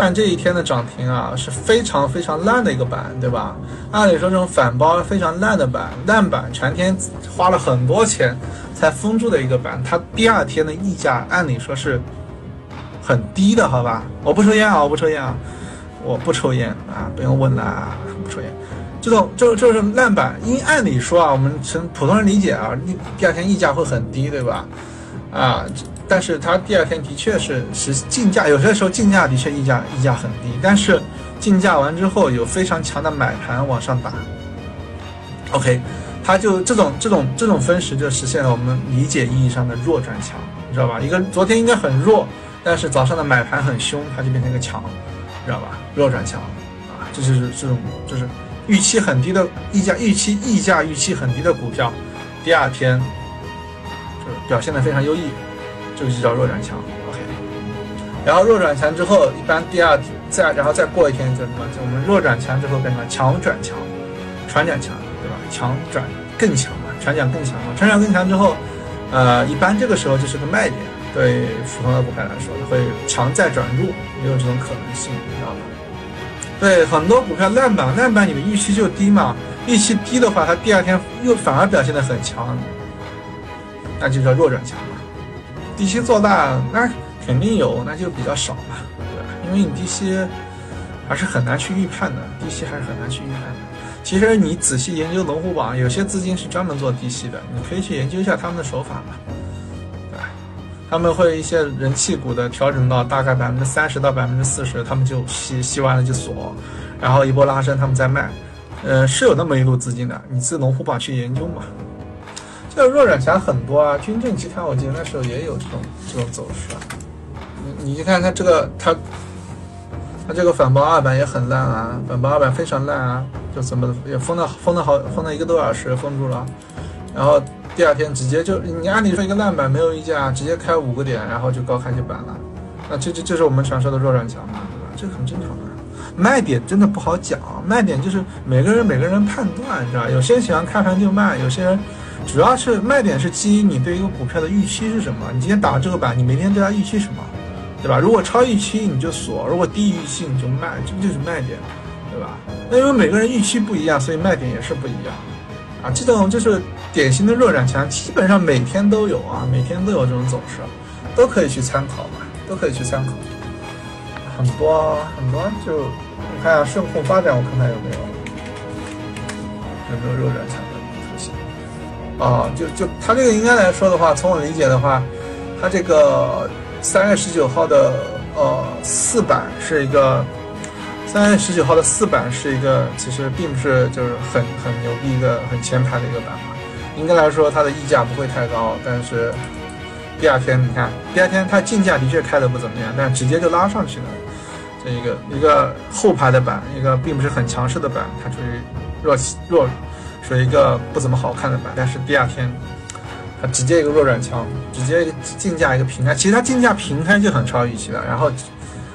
看这一天的涨停啊，是非常非常烂的一个板，对吧？按理说这种反包非常烂的板，烂板全天花了很多钱才封住的一个板，它第二天的溢价按理说是很低的，好吧？我不抽烟啊，我不抽烟啊，我不抽烟啊，不用问了，不抽烟。这种就就是烂板，因按理说啊，我们从普通人理解啊，第二天溢价会很低，对吧？啊。但是它第二天的确是是竞价，有些时候竞价的确溢价溢价很低，但是竞价完之后有非常强的买盘往上打。OK，它就这种这种这种分时就实现了我们理解意义上的弱转强，你知道吧？一个昨天应该很弱，但是早上的买盘很凶，它就变成一个强，知道吧？弱转强啊，这就是这种就是预期很低的溢价预期溢价预期很低的股票，第二天就表现的非常优异。这个就叫弱转强，OK。然后弱转强之后，一般第二再然后再过一天就什么？就我们弱转强之后变成？强转强，传转强，对吧？强转更强嘛，传转更强嘛，传转更强之后，呃，一般这个时候就是个卖点，对普通的股票来说会强再转弱，也有这种可能性，你知道吧？对，很多股票烂板烂板，你的预期就低嘛，预期低的话，它第二天又反而表现的很强，那就叫弱转强。低吸做大，那肯定有，那就比较少嘛，对吧？因为你低吸还是很难去预判的，低吸还是很难去预判的。其实你仔细研究龙虎榜，有些资金是专门做低吸的，你可以去研究一下他们的手法嘛，对吧？他们会一些人气股的调整到大概百分之三十到百分之四十，他们就吸吸完了就锁，然后一波拉升他们再卖，呃，是有那么一路资金的，你自龙虎榜去研究嘛。这弱转强很多啊，军政集团我记得那时候也有这种这种走势啊。你你去看它这个它它这个反包二板也很烂啊，反包二板非常烂啊，就怎么也封了封了好封了一个多小时封住了，然后第二天直接就你按理说一个烂板没有溢价，直接开五个点，然后就高开就板了，那这这就是我们常说的弱转强嘛，对吧？这很正常的。卖点真的不好讲，卖点就是每个人每个人判断，是吧？有些人喜欢开盘就卖，有些人。主要是卖点是基于你对一个股票的预期是什么？你今天打了这个板，你明天对它预期什么，对吧？如果超预期你就锁，如果低预期你就卖，这不就是卖点，对吧？那因为每个人预期不一样，所以卖点也是不一样，啊，这种就是典型的弱转强，基本上每天都有啊，每天都有这种走势，都可以去参考嘛，都可以去参考，很多很多就你看下顺控发展，我看看有没有有没有弱转强。啊，就就它这个应该来说的话，从我理解的话，它这个三月十九号的呃四板是一个三月十九号的四板是一个，其实并不是就是很很牛逼一个很前排的一个板嘛。应该来说它的溢价不会太高，但是第二天你看，第二天它竞价的确开的不怎么样，但直接就拉上去了。这一个一个后排的板，一个并不是很强势的板，它处于弱弱。是一个不怎么好看的板，但是第二天它直接一个弱转强，直接竞价一个平开，其实它竞价平开就很超预期了，然后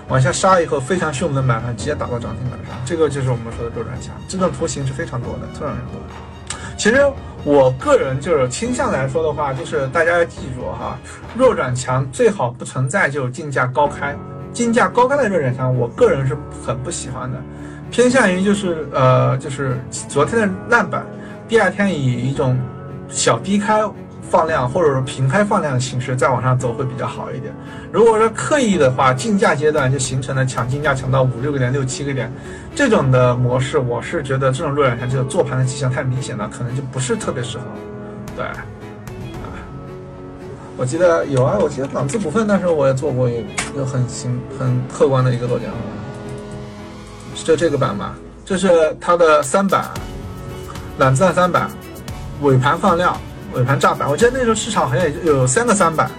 往下杀以后非常凶猛的买盘直接打到涨停板上，这个就是我们说的弱转强，这种图形是非常多的，非常多。其实我个人就是倾向来说的话，就是大家要记住哈，弱转强最好不存在就是竞价高开，竞价高开的弱转强，我个人是很不喜欢的，偏向于就是呃就是昨天的烂板。第二天以一种小低开放量，或者说平开放量的形式再往上走会比较好一点。如果说刻意的话，竞价阶段就形成了抢竞价抢到五六个点、六七个点这种的模式，我是觉得这种弱转强这个做盘的迹象太明显了，可能就不是特别适合。对，啊，我记得有啊，我记得朗姿股份那时候我也做过一个很行很客观的一个做点，就这个板吧，这是它的三板。揽资三板，尾盘放量，尾盘炸板。我记得那时候市场好像也有三个三板，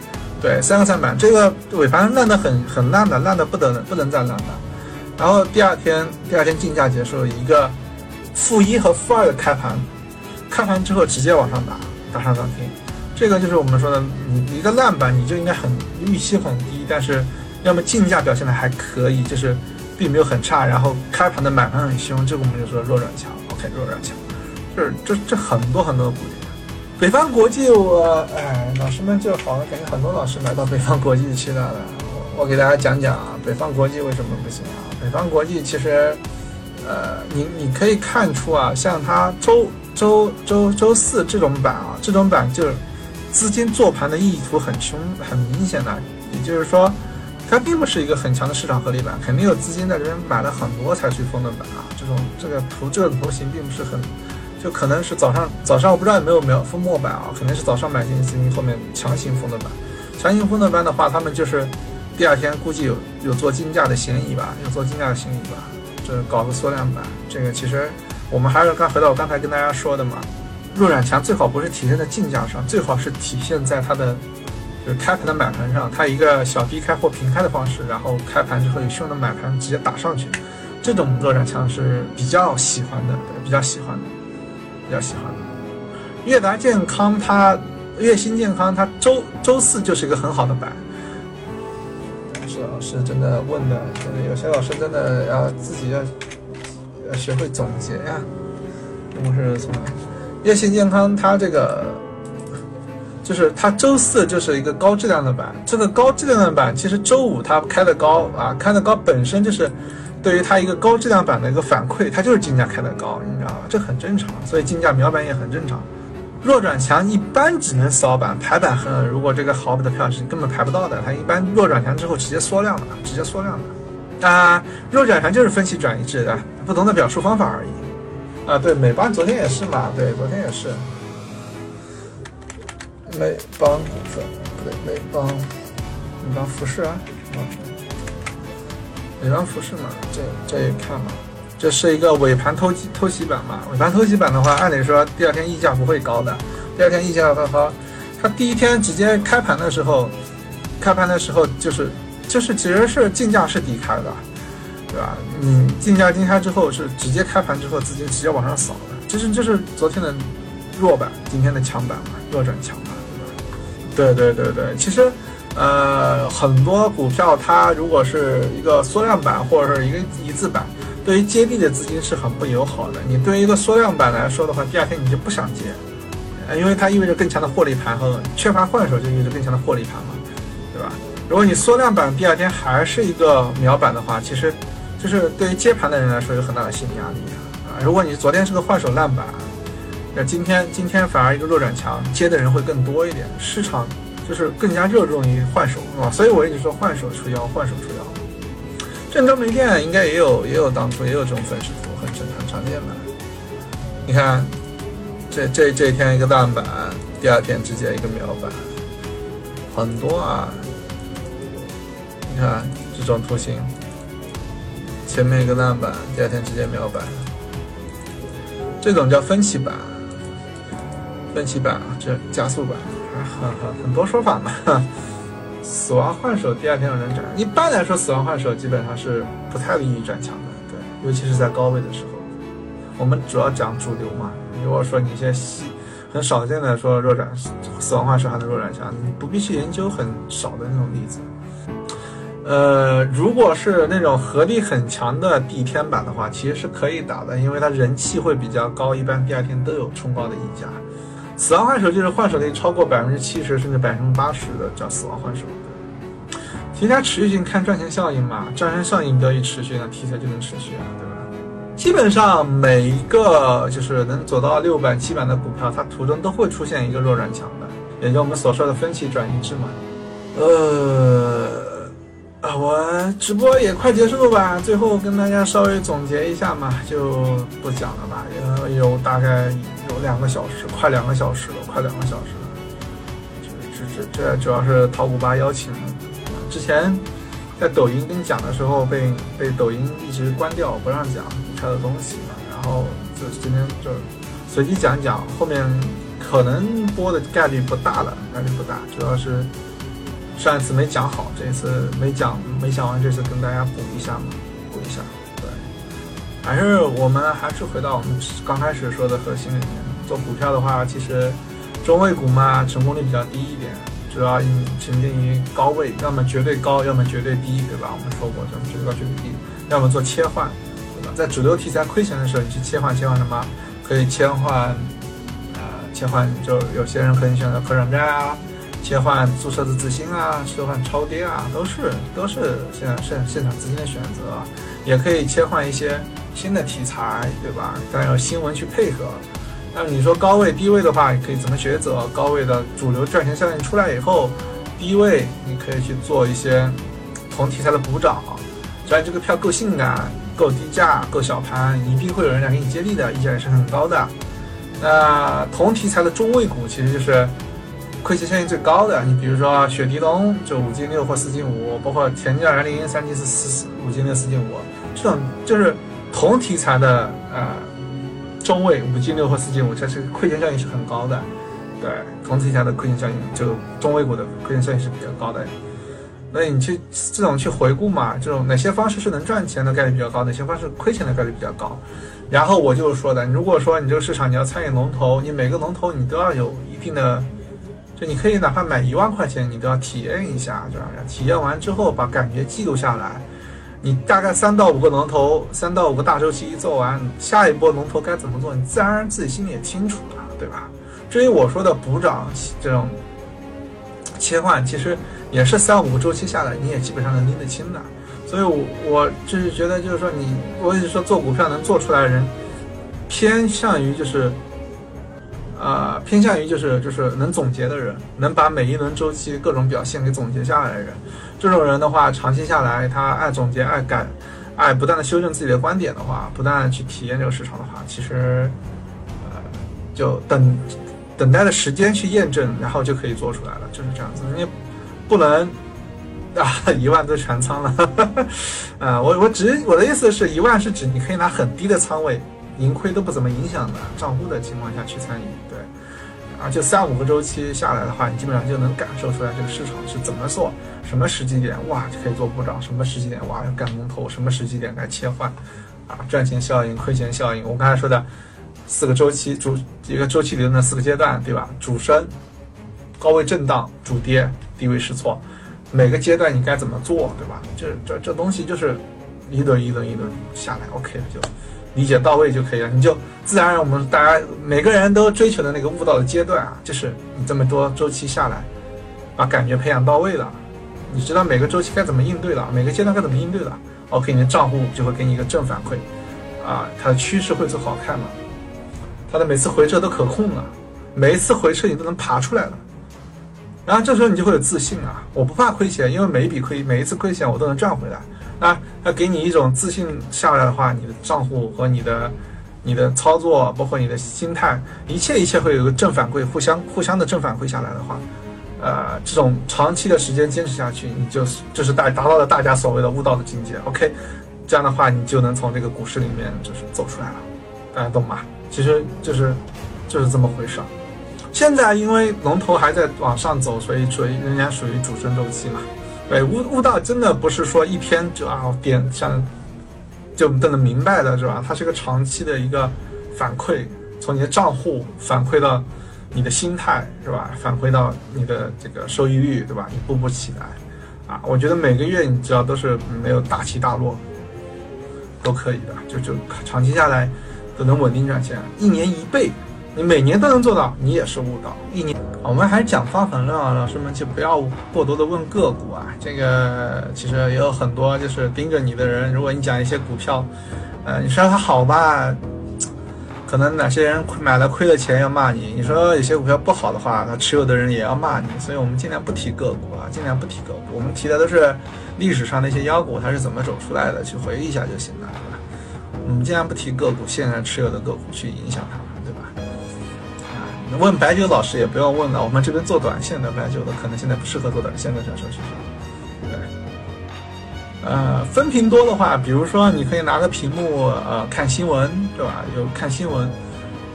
对，三个三板。这个尾盘烂的很很烂的，烂的不得不能再烂的。然后第二天，第二天竞价结束，一个负一和负二的开盘，开盘之后直接往上打，打上涨停。这个就是我们说的，你一个烂板你就应该很预期很低，但是要么竞价表现的还可以，就是并没有很差，然后开盘的买盘很凶，这个我们就说弱转强。OK，弱转强。这这这很多很多的股点，北方国际我哎，老师们就好，感觉很多老师来到北方国际去了，我给大家讲讲啊，北方国际为什么不行啊？北方国际其实，呃，你你可以看出啊，像它周周周周四这种板啊，这种板就是资金做盘的意图很凶很明显的，也就是说，它并不是一个很强的市场合力板，肯定有资金在这边买了很多才去封的板啊。这种这个图这个图形并不是很，就可能是早上早上我不知道有没有没有封末板啊，肯定是早上买进资金后面强行封的板，强行封的板的话，他们就是。第二天估计有有做竞价的嫌疑吧，有做竞价的嫌疑吧，这搞个缩量板，这个其实我们还是刚回到我刚才跟大家说的嘛，弱转强最好不是体现在竞价上，最好是体现在它的就是开盘的买盘上，它一个小低开或平开的方式，然后开盘之后有凶的买盘直接打上去，这种弱转强是比较喜欢的，比较喜欢的，较喜欢的。悦达健康它悦心健康它周周四就是一个很好的版。是。老师真的问的，真的有些老师真的要自己要要学会总结呀。我是什么？叶信健康，它这个就是它周四就是一个高质量的版。这个高质量的版，其实周五它开的高啊，开的高本身就是对于它一个高质量板的一个反馈，它就是竞价开的高，你知道吧？这很正常，所以竞价秒板也很正常。弱转强一般只能扫板排板很，如果这个好的票是根本排不到的，它一般弱转强之后直接缩量了，直接缩量了。啊，弱转强就是分歧转移制的，不同的表述方法而已。啊，对，美邦昨天也是嘛，对，昨天也是。美邦股份不对，美邦，美邦服饰啊，美邦服饰嘛，这这一看嘛。这是一个尾盘偷偷袭板嘛？尾盘偷袭板的话，按理说第二天溢价不会高的。第二天溢价的话，它第一天直接开盘的时候，开盘的时候就是就是其实是竞价是低开的，对吧？你竞价低开之后是直接开盘之后资金直接往上扫的，这是就是昨天的弱板，今天的强板嘛，弱转强嘛，对吧？对对对对，其实呃很多股票它如果是一个缩量板或者是一个一字板。对于接地的资金是很不友好的。你对于一个缩量板来说的话，第二天你就不想接，呃，因为它意味着更强的获利盘和缺乏换手就意味着更强的获利盘嘛，对吧？如果你缩量板第二天还是一个秒板的话，其实就是对于接盘的人来说有很大的心理压力啊。如果你昨天是个换手烂板，那今天今天反而一个弱转强，接的人会更多一点，市场就是更加热衷于换手啊。所以我一直说换手出妖，换手出妖。郑州煤电应该也有，也有当初也有这种分时图，很正很常见吧？你看，这这这一天一个烂板，第二天直接一个秒板，很多啊！你看这种图形，前面一个烂板，第二天直接秒板，这种叫分歧板，分歧板啊，这加速板，很很很多说法嘛。死亡换手第二天有人转，一般来说死亡换手基本上是不太利于转强的，对，尤其是在高位的时候。我们主要讲主流嘛。如果说你一些细很少见的说弱转死亡换手还能弱转强，你不必去研究很少的那种例子。呃，如果是那种合力很强的地天板的话，其实是可以打的，因为它人气会比较高，一般第二天都有冲高的溢价。死亡换手就是换手率超过百分之七十甚至百分之八十的叫死亡换手。题材持续性看赚钱效应嘛，赚钱效应得以持续，那题材就能持续啊，对吧？基本上每一个就是能走到六板七板的股票，它途中都会出现一个弱转强的，也就我们所说的分歧转移制嘛。呃，啊，我直播也快结束了吧，最后跟大家稍微总结一下嘛，就不讲了吧，有有大概两个小时，快两个小时了，快两个小时了。这这这这主要是淘股吧邀请。之前在抖音跟你讲的时候，被被抖音一直关掉，不让讲股票的东西。然后就今天就随机讲讲，后面可能播的概率不大了，概率不大。主要是上一次没讲好，这一次没讲没讲完，这次跟大家补一下嘛，补一下。对，还是我们还是回到我们刚开始说的核心里面，做股票的话，其实中位股嘛，成功率比较低一点。主要你沉浸于高位，要么绝对高，要么绝对低，对吧？我们说过，什么绝对高、绝对低，要么做切换，对吧？在主流题材亏钱的时候，你去切换，切换什么？可以切换，呃，切换就有些人可以选择可转债啊，切换注册的资金啊，切换超跌啊，都是都是现在现现场资金的选择，也可以切换一些新的题材，对吧？当然有新闻去配合。那你说高位低位的话，你可以怎么抉择？高位的主流赚钱效应出来以后，低位你可以去做一些同题材的补涨，只要这个票够性感、够低价、够小盘，一定会有人来给你接力的，溢价也是很高的。那同题材的中位股其实就是亏钱效应最高的。你比如说雪迪龙就五进六或四进五，包括田家二零三进四四五进六四进五，这种就是同题材的呃。中位五进六或四进五，它是亏钱效应是很高的，对，同题材的亏钱效应就中位股的亏钱效应是比较高的。那你去这种去回顾嘛，这种哪些方式是能赚钱的概率比较高，哪些方式亏钱的概率比较高。然后我就是说的，如果说你这个市场你要参与龙头，你每个龙头你都要有一定的，就你可以哪怕买一万块钱，你都要体验一下，这样？体验完之后把感觉记录下来。你大概三到五个龙头，三到五个大周期一做完，下一波龙头该怎么做，你自然而然自己心里也清楚了，对吧？至于我说的补涨这种切换，其实也是三五个周期下来，你也基本上能拎得清的。所以，我我就是觉得，就是说你，我也是说做股票能做出来的人，偏向于就是。呃，偏向于就是就是能总结的人，能把每一轮周期各种表现给总结下来的人，这种人的话，长期下来，他爱总结、爱改、爱不断的修正自己的观点的话，不断去体验这个市场的话，其实，呃，就等等待的时间去验证，然后就可以做出来了，就是这样子。你不能啊，一万都全仓了，啊，我我只我的意思是一万是指你可以拿很低的仓位。盈亏都不怎么影响的账户的情况下去参与，而且三五个周期下来的话，你基本上就能感受出来这个市场是怎么做，什么时机点哇就可以做补涨，什么时机点哇要干龙头，什么时机点该切换，啊赚钱效应、亏钱效应，我刚才说的四个周期主一个周期里的四个阶段，对吧？主升、高位震荡、主跌、低位试错，每个阶段你该怎么做，对吧？这这这东西就是一轮一轮一轮下来，OK 了就。理解到位就可以了，你就自然而然我们大家每个人都追求的那个悟道的阶段啊，就是你这么多周期下来，把感觉培养到位了，你知道每个周期该怎么应对了，每个阶段该怎么应对了，OK，你的账户就会给你一个正反馈，啊，它的趋势会做好看了，它的每次回撤都可控了，每一次回撤你都能爬出来了，然后这时候你就会有自信啊，我不怕亏钱，因为每一笔亏每一次亏钱我都能赚回来。啊，要给你一种自信下来的话，你的账户和你的、你的操作，包括你的心态，一切一切会有一个正反馈，互相互相的正反馈下来的话，呃，这种长期的时间坚持下去，你就是就是大达到了大家所谓的悟道的境界。OK，这样的话，你就能从这个股市里面就是走出来了，大家懂吗？其实就是就是这么回事。现在因为龙头还在往上走，所以属于人家属于主升周期嘛。对悟悟道真的不是说一天就啊点像就都能明白的是吧？它是个长期的一个反馈，从你的账户反馈到你的心态是吧？反馈到你的这个收益率对吧？一步步起来啊，我觉得每个月你只要都是没有大起大落，都可以的，就就长期下来都能稳定赚钱，一年一倍。你每年都能做到，你也是悟道。一年，我们还讲方法论啊，老师们就不要过多的问个股啊。这个其实也有很多就是盯着你的人，如果你讲一些股票，呃，你说它好吧，可能哪些人买了亏了钱要骂你；你说有些股票不好的话，他持有的人也要骂你。所以我们尽量不提个股啊，尽量不提个股。我们提的都是历史上那些妖股，它是怎么走出来的，去回忆一下就行了，是吧？我们尽量不提个股，现在持有的个股去影响它。问白酒老师也不要问了，我们这边做短线的白酒的可能现在不适合做短线的，这说实。对，呃，分屏多的话，比如说你可以拿个屏幕呃看新闻，对吧？有看新闻，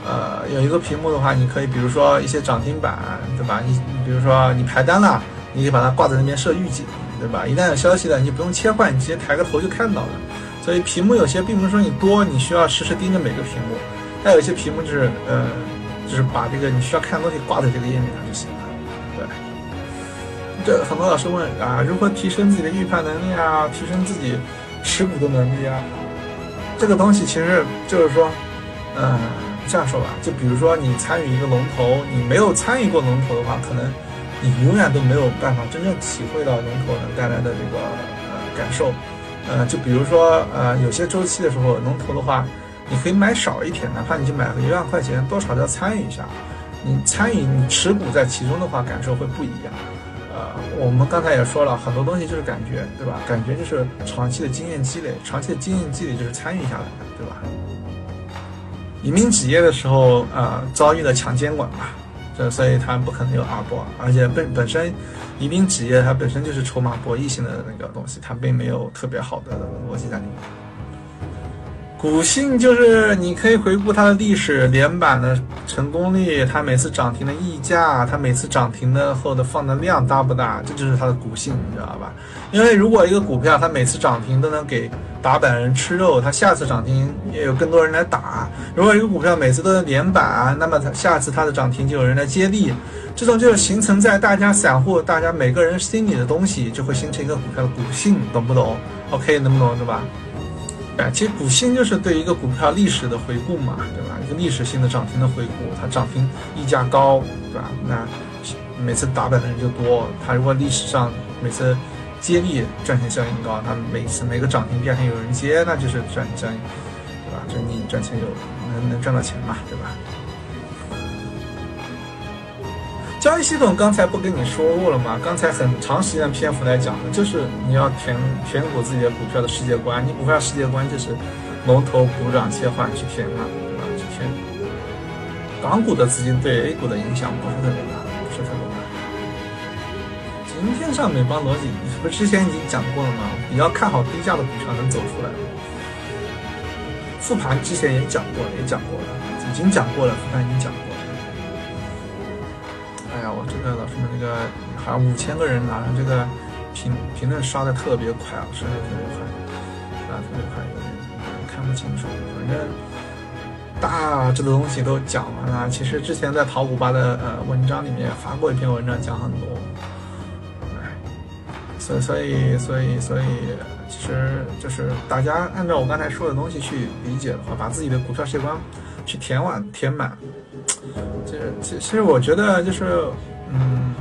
呃，有一个屏幕的话，你可以比如说一些涨停板，对吧？你你比如说你排单了，你可以把它挂在那边设预警，对吧？一旦有消息了，你不用切换，你直接抬个头就看到了。所以屏幕有些并不是说你多，你需要时时盯着每个屏幕，还有一些屏幕就是呃。就是把这个你需要看的东西挂在这个页面上就行了，对。这很多老师问啊，如何提升自己的预判能力啊，提升自己持股的能力啊？这个东西其实就是说，嗯，这样说吧，就比如说你参与一个龙头，你没有参与过龙头的话，可能你永远都没有办法真正体会到龙头能带来的这个呃感受。呃，就比如说呃有些周期的时候，龙头的话，你可以买少一点，哪怕你就买个一万块钱，多少都要参与一下。你参与你持股在其中的话，感受会不一样。呃，我们刚才也说了很多东西就是感觉，对吧？感觉就是长期的经验积累，长期的经验积累就是参与下来的，对吧？移民企业的时候，呃，遭遇了强监管嘛，这所以它不可能有二波，而且本本身移民企业它本身就是筹码博弈性的那个东西，它并没有特别好的逻辑在里面。股性就是你可以回顾它的历史连板的成功率，它每次涨停的溢价，它每次涨停的后的放的量大不大，这就是它的股性，你知道吧？因为如果一个股票它每次涨停都能给打板人吃肉，它下次涨停也有更多人来打；如果一个股票每次都能连板，那么它下次它的涨停就有人来接力，这种就是形成在大家散户、大家每个人心里的东西，就会形成一个股票的股性，懂不懂？OK，能不懂对吧？其实股性就是对一个股票历史的回顾嘛，对吧？一个历史性的涨停的回顾，它涨停溢价高，对吧？那每次打板的人就多。它如果历史上每次接力赚钱效应高，它每次每个涨停第二天有人接，那就是赚赚，对吧？就你赚钱有能能赚到钱嘛，对吧？交易系统刚才不跟你说过了吗？刚才很长时间的篇幅来讲的，就是你要填填补自己的股票的世界观。你股票世界观就是龙头补涨切换去填嘛，对吧？去填。港股的资金对 A 股的影响不是特别大，不是特别大。今天上美邦逻辑，你不是之前已经讲过了吗？比较看好低价的股票能走出来。复盘之前也讲过了，也讲过了，已经讲过了，复盘已经讲过。我这个老师们那个好像五千个人拿上这个评评论刷的特别快啊，刷的特别快，刷的特别快，有点看不清楚。反正大致的东西都讲完了。其实之前在淘股吧的呃文章里面发过一篇文章，讲很多。哎，所以所以所以所以，其实就是大家按照我刚才说的东西去理解的话，把自己的股票世界观去填满填满。其实其其实我觉得就是。嗯，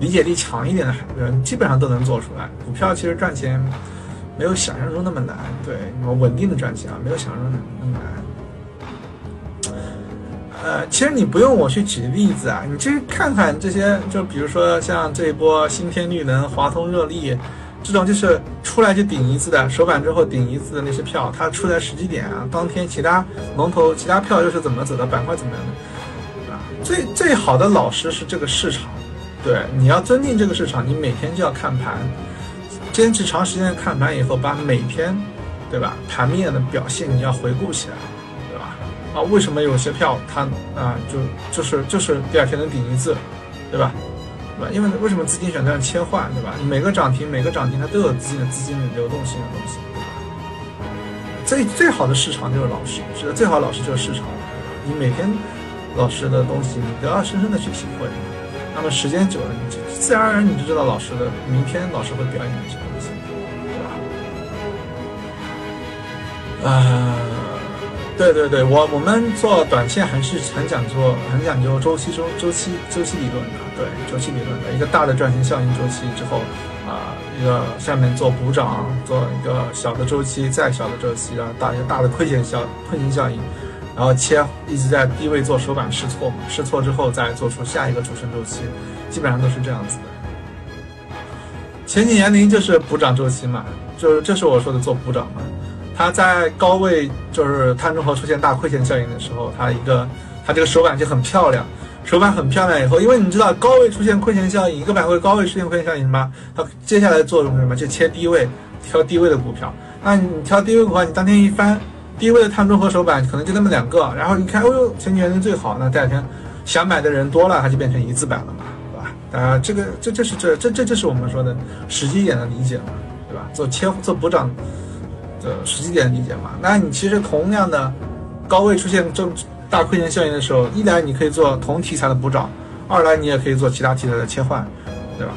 理解力强一点的人基本上都能做出来。股票其实赚钱没有想象中那么难，对，稳定的赚钱啊，没有想象中那么难。呃，其实你不用我去举例子啊，你去看看这些，就比如说像这一波新天绿能、华通热力这种，就是出来就顶一次的，首板之后顶一次的那些票，它出来时机点啊，当天其他龙头、其他票又是怎么走的，板块怎么样的？啊最最好的老师是这个市场，对，你要尊敬这个市场，你每天就要看盘，坚持长时间看盘以后，把每天，对吧，盘面的表现你要回顾起来，对吧？啊，为什么有些票它啊就就是就是第二天能顶一次，对吧？对吧？因为为什么资金选择切换，对吧？每个涨停每个涨停它都有资金的资金的流动性的东西，对吧？最最好的市场就是老师，是的，最好的老师就是市场，你每天。老师的东西，你都要深深的去体会。那么时间久了，你就自然而然你就知道老师的明天老师会表演哪些东西，对吧？啊，对对对，我我们做短线还是很讲究，很讲究周期周周期周期理论的。对，周期理论的一个大的赚钱效应周期之后，啊，一个下面做补涨，做一个小的周期，再小的周期，然后大一个大的亏钱效亏钱效应。然后切一直在低位做首板试错嘛，试错之后再做出下一个主升周期，基本上都是这样子的。前几年您就是补涨周期嘛，就是这是我说的做补涨嘛。它在高位就是碳中和出现大亏钱效应的时候，它一个它这个手板就很漂亮，手板很漂亮以后，因为你知道高位出现亏钱效应，一个板块高位出现亏钱效应什么？它接下来作用是什么？就切低位，挑低位的股票。那你挑低位的话，你当天一翻。低位的碳中和手板可能就那么两个，然后你看，哦呦，前几年最好，那第二天想买的人多了，它就变成一字板了嘛，对吧？大家这个这这是这这这就是我们说的时机点的理解嘛，对吧？做切做补涨的实际点理解嘛。那你其实同样的高位出现这么大亏钱效应的时候，一来你可以做同题材的补涨，二来你也可以做其他题材的切换，对吧？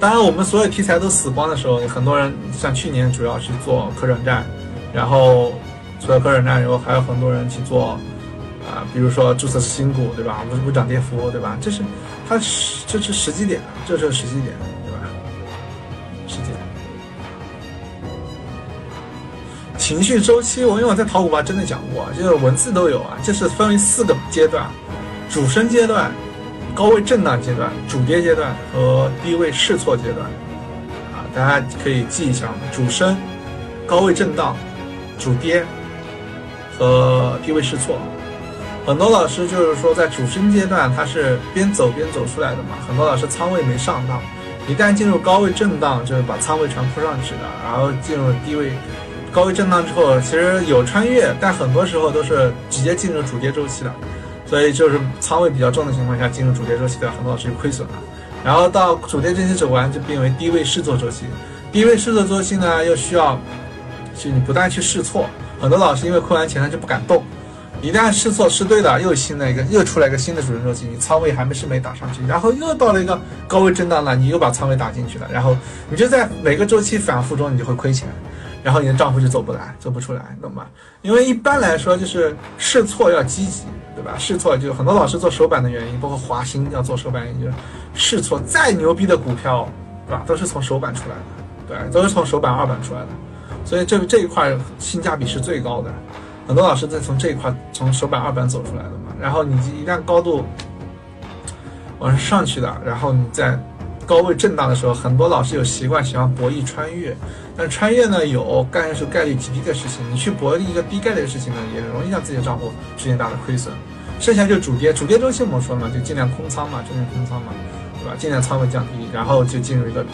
当然，我们所有题材都死光的时候，很多人像去年主要是做可转债。然后除了可转债以后，还有很多人去做，啊，比如说注册新股，对吧？无无涨跌幅，对吧？这是它这是时机点，这是时机点，情绪周期，我因为我在淘股吧真的讲过，就是文字都有啊，这是分为四个阶段：主升阶段、高位震荡阶段、主跌阶段和低位试错阶段。啊，大家可以记一下，主升、高位震荡、主跌和低位试错。很多老师就是说，在主升阶段，他是边走边走出来的嘛。很多老师仓位没上到，一旦进入高位震荡，就是把仓位全铺上去了。然后进入低位高位震荡之后，其实有穿越，但很多时候都是直接进入主跌周期的。所以就是仓位比较重的情况下，进入主跌周期的很多老师就亏损了。然后到主跌周期走完，就变为低位试错周期。低位试错周期呢，又需要去你不断去试错。很多老师因为亏完钱，他就不敢动。一旦试错试对了，又新的一个又出来一个新的主升周期，你仓位还没是没打上去，然后又到了一个高位震荡了，你又把仓位打进去了，然后你就在每个周期反复中，你就会亏钱，然后你的账户就走不来，走不出来，懂吗？因为一般来说就是试错要积极，对吧？试错就很多老师做首板的原因，包括华兴要做首板原因，就是试错再牛逼的股票，对吧？都是从首板出来的，对，都是从首板二板出来的，所以这这一块性价比是最高的。很多老师在从这一块从首板二板走出来的嘛，然后你一旦高度往上上去的，然后你在高位震荡的时候，很多老师有习惯喜欢博弈穿越，但穿越呢有概率是概率极低的事情，你去搏一个低概率的事情呢，也容易让自己的账户出现大的亏损。剩下就主跌，主跌周期我们说嘛，就尽量空仓嘛，尽量空仓嘛，对吧？尽量仓位降低，然后就进入一个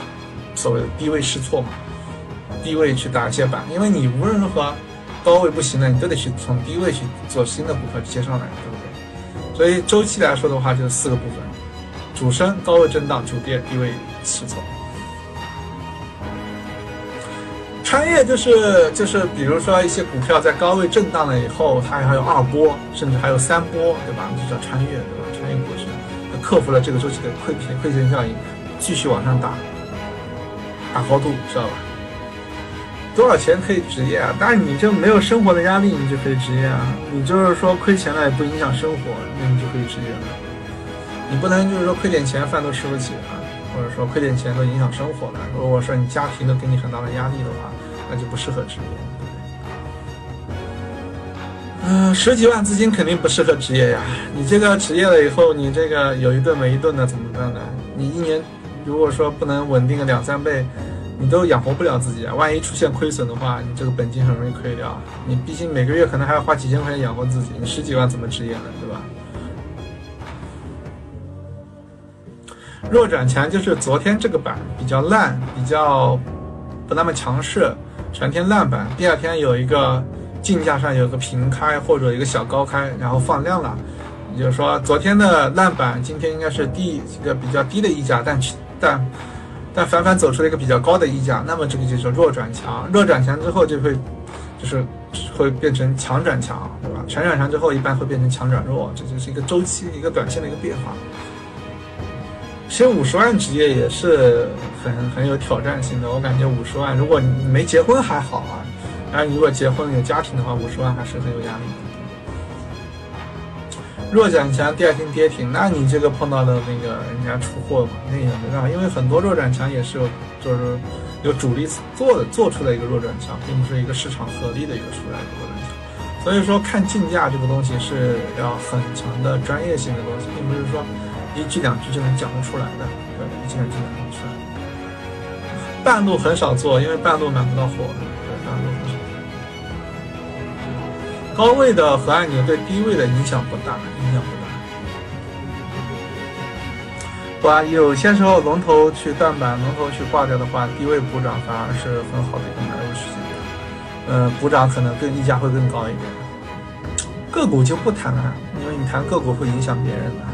所谓的低位试错嘛，低位去打一些板，因为你无论如何。高位不行了，你都得去从低位去做新的股票接上来，对不对？所以周期来说的话，就是四个部分：主升、高位震荡、主跌、低位试错。穿越就是就是，比如说一些股票在高位震荡了以后，它还有二波，甚至还有三波，对吧？就叫穿越，对吧？穿越过去，克服了这个周期的亏亏亏钱效应，继续往上打，打高度，知道吧？多少钱可以职业啊？但是你就没有生活的压力，你就可以职业啊。你就是说亏钱了也不影响生活，那你就可以职业了。你不能就是说亏点钱饭都吃不起啊，或者说亏点钱都影响生活了。如果说你家庭都给你很大的压力的话，那就不适合职业。嗯，十几万资金肯定不适合职业呀。你这个职业了以后，你这个有一顿没一顿的怎么办呢？你一年如果说不能稳定个两三倍。你都养活不了自己啊！万一出现亏损的话，你这个本金很容易亏掉。你毕竟每个月可能还要花几千块钱养活自己，你十几万怎么职业呢？对吧？弱转强就是昨天这个板比较烂，比较不那么强势，全天烂板。第二天有一个竞价上有个平开或者一个小高开，然后放量了，也就是说昨天的烂板今天应该是低一个比较低的溢价，但但。但反反走出了一个比较高的溢价，那么这个就是弱转强，弱转强之后就会，就是会变成强转强，对吧？强转强之后一般会变成强转弱，这就是一个周期，一个短线的一个变化。其实五十万职业也是很很有挑战性的，我感觉五十万，如果你没结婚还好啊，然后你如果结婚有家庭的话，五十万还是很有压力的。弱转强，第二天跌停，那你这个碰到的那个人家出货嘛，那也没办法，因为很多弱转强也是有，就是有主力做的做出来一个弱转强，并不是一个市场合力的一个出来的弱转强。所以说看竞价这个东西是要很强的专业性的东西，并不是说一句两句就能讲得出来的，对，一句两句讲不出来。半路很少做，因为半路买不到货。对，半路很少高位的和按钮对低位的影响不大，影响不大。不啊，有些时候龙头去断板，龙头去挂掉的话，低位补涨反而是很好的一个买入时机嗯，补涨可能更溢价会更高一点。个股就不谈了，因为你谈个股会影响别人的。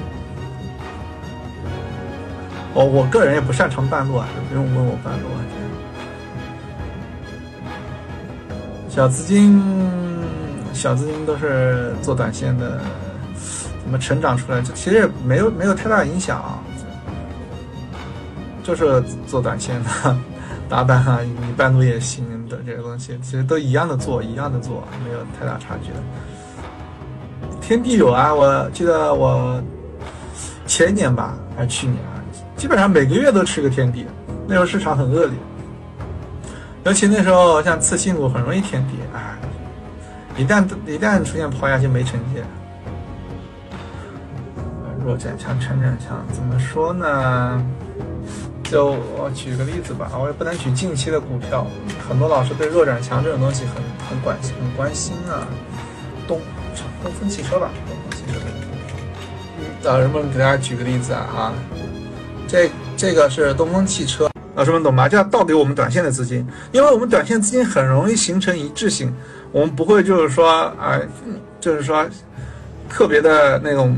我我个人也不擅长半路啊，就不用问我半路啊。小资金。小资金都是做短线的，怎么成长出来？这其实也没有没有太大影响，就是做短线的打板啊，你半路也行的这个东西，其实都一样的做，一样的做，没有太大差距的。天地有啊，我记得我前年吧，还是去年，基本上每个月都吃个天地。那时候市场很恶劣，尤其那时候像次新股很容易天地，哎，一旦一旦出现抛压就没成绩。弱转强，强转强，怎么说呢？就我举个例子吧，我也不能举近期的股票，很多老师对弱转强这种东西很很关心，很关心啊。东东风汽车吧，东风汽车。老师们给大家举个例子啊，啊，这这个是东风汽车。老师们懂吧？这要倒给我们短线的资金，因为我们短线资金很容易形成一致性，我们不会就是说啊，就是说特别的那种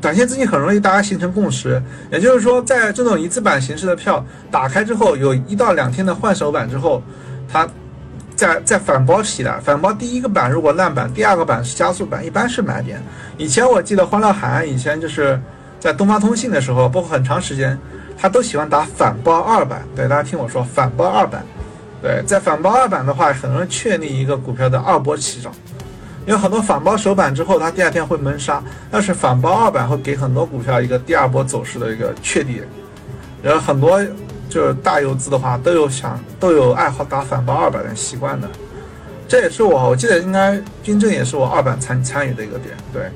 短线资金很容易大家形成共识。也就是说，在这种一字板形式的票打开之后，有一到两天的换手板之后，它在在反包起来，反包第一个板如果烂板，第二个板是加速板，一般是买点。以前我记得欢乐海岸以前就是在东方通信的时候，包括很长时间。他都喜欢打反包二板，对大家听我说，反包二板，对，在反包二板的话，很容易确立一个股票的二波起涨，因为很多反包首板之后，它第二天会闷杀，但是反包二板会给很多股票一个第二波走势的一个确立，然后很多就是大游资的话都有想都有爱好打反包二板的习惯的，这也是我我记得应该军政也是我二板参参与的一个点，对，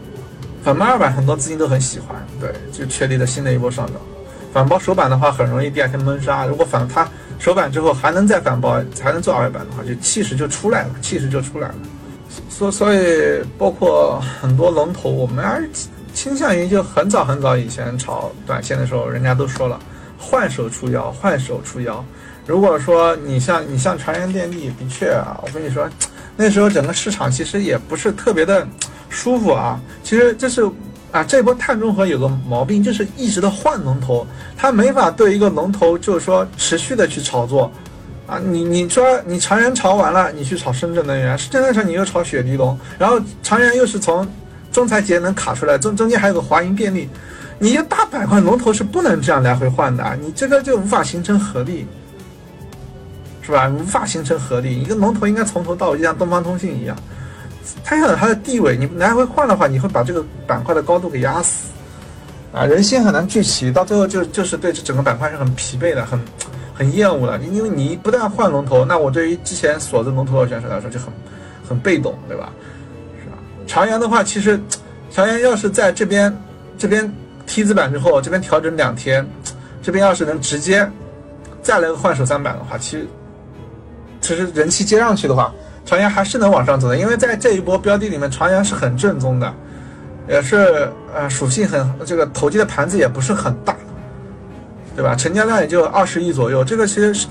反包二板很多资金都很喜欢，对，就确立了新的一波上涨。反包首板的话，很容易第二天闷杀。如果反它首板之后还能再反包，还能做二板的话，就气势就出来了，气势就出来了。所所以，包括很多龙头，我们还是倾向于就很早很早以前炒短线的时候，人家都说了，换手出腰，换手出腰。如果说你像你像长源电力，的确啊，我跟你说，那时候整个市场其实也不是特别的舒服啊。其实这是。啊，这波碳中和有个毛病，就是一直的换龙头，它没法对一个龙头就是说持续的去炒作，啊，你你说你长源炒完了，你去炒深圳能源，深圳能源你又炒雪迪龙，然后长源又是从中财节能卡出来，中中间还有个华银电力，你一大板块龙头是不能这样来回换的，你这个就无法形成合力，是吧？无法形成合力，一个龙头应该从头到尾就像东方通信一样。它要有它的地位，你来回换的话，你会把这个板块的高度给压死，啊，人心很难聚齐，到最后就就是对这整个板块是很疲惫的，很很厌恶的。因为你不但换龙头，那我对于之前锁着龙头的选手来说就很很被动，对吧？是吧？长阳的话，其实长阳要是在这边这边梯子板之后，这边调整两天，这边要是能直接再来个换手三板的话，其实其实人气接上去的话。长阳还是能往上走的，因为在这一波标的里面，长阳是很正宗的，也是呃属性很这个投机的盘子也不是很大，对吧？成交量也就二十亿左右，这个其实是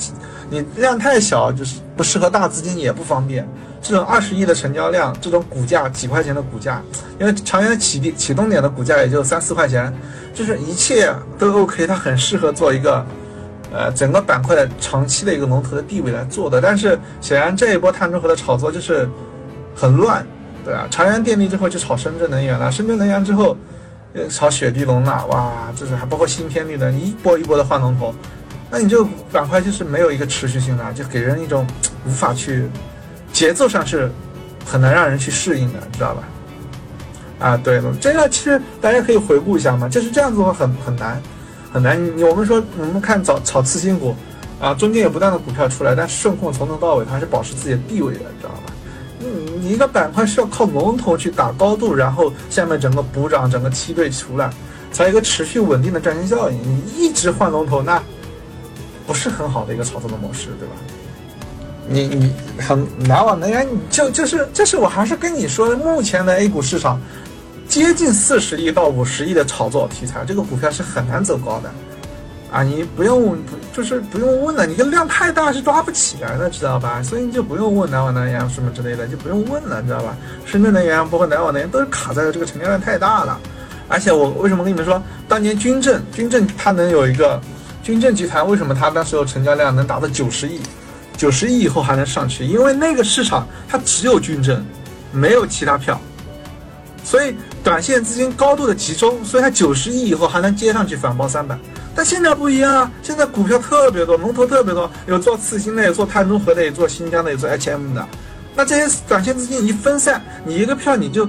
你量太小，就是不适合大资金也不方便。这种二十亿的成交量，这种股价几块钱的股价，因为长阳起地启动点的股价也就三四块钱，就是一切都 OK，它很适合做一个。呃，整个板块的长期的一个龙头的地位来做的，但是显然这一波碳中和的炒作就是很乱，对吧？长源电力之后就炒深圳能源了，深圳能源之后又炒雪地龙了，哇，这是还包括新天地的一波一波的换龙头，那你这个板块就是没有一个持续性的，就给人一种无法去节奏上是很难让人去适应的，知道吧？啊，对了，这个其实大家可以回顾一下嘛，就是这样子的话很很难。很难，你我们说，我们看早炒次新股，啊，中间有不断的股票出来，但顺控从头到尾它是保持自己的地位的，知道吧？嗯，你一个板块是要靠龙头去打高度，然后下面整个补涨，整个梯队出来，才有一个持续稳定的赚钱效应。你一直换龙头，那不是很好的一个炒作的模式，对吧？你你很难往能源，就就是这是我还是跟你说，目前的 A 股市场。接近四十亿到五十亿的炒作题材，这个股票是很难走高的，啊，你不用就是不用问了，你这量太大是抓不起来的，知道吧？所以你就不用问南网能源什么之类的，就不用问了，知道吧？深圳能源包括南网能源都是卡在这个成交量太大了，而且我为什么跟你们说，当年军政军政它能有一个军政集团，为什么它那时候成交量能达到九十亿，九十亿以后还能上去？因为那个市场它只有军政，没有其他票。所以短线资金高度的集中，所以它九十亿以后还能接上去反包三百。但现在不一样啊，现在股票特别多，龙头特别多，有做次新的，有做碳中和的，有做新疆的，有做 HM 的。那这些短线资金一分散，你一个票你就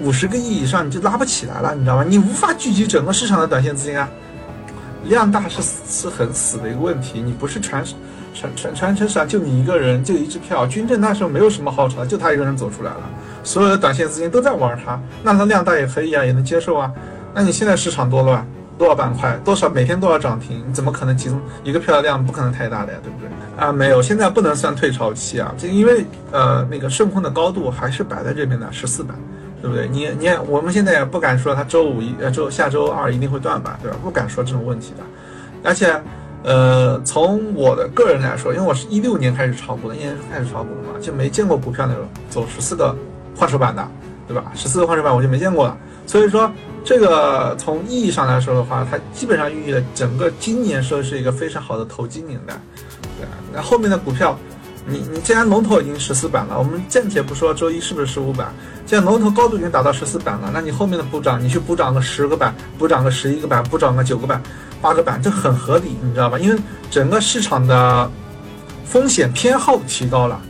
五十个亿以上你就拉不起来了，你知道吗？你无法聚集整个市场的短线资金啊，量大是是很死的一个问题。你不是传传传传承市上就你一个人，就一支票。军政那时候没有什么好炒，就他一个人走出来了，所有的短线资金都在玩它，那它量大也可以啊，也能接受啊。那你现在市场多乱，多少板块，多少每天多少涨停，你怎么可能集中一个票的量不可能太大的呀，对不对？啊，没有，现在不能算退潮期啊，这因为呃那个顺控的高度还是摆在这边的十四板。对不对？你你我们现在也不敢说它周五一呃周下周二一定会断板，对吧？不敢说这种问题的。而且，呃，从我的个人来说，因为我是一六年开始炒股的，一年开始炒股的嘛，就没见过股票那种走十四个换手板的，对吧？十四个换手板我就没见过了。所以说，这个从意义上来说的话，它基本上寓意了整个今年说是一个非常好的投机年代，对那后面的股票。你你既然龙头已经十四板了，我们暂且不说周一是不是十五板，既然龙头高度已经达到十四板了，那你后面的补涨，你去补涨个十个板，补涨个十一个板，补涨个九个板，八个板，这很合理，你知道吧？因为整个市场的风险偏好提高了，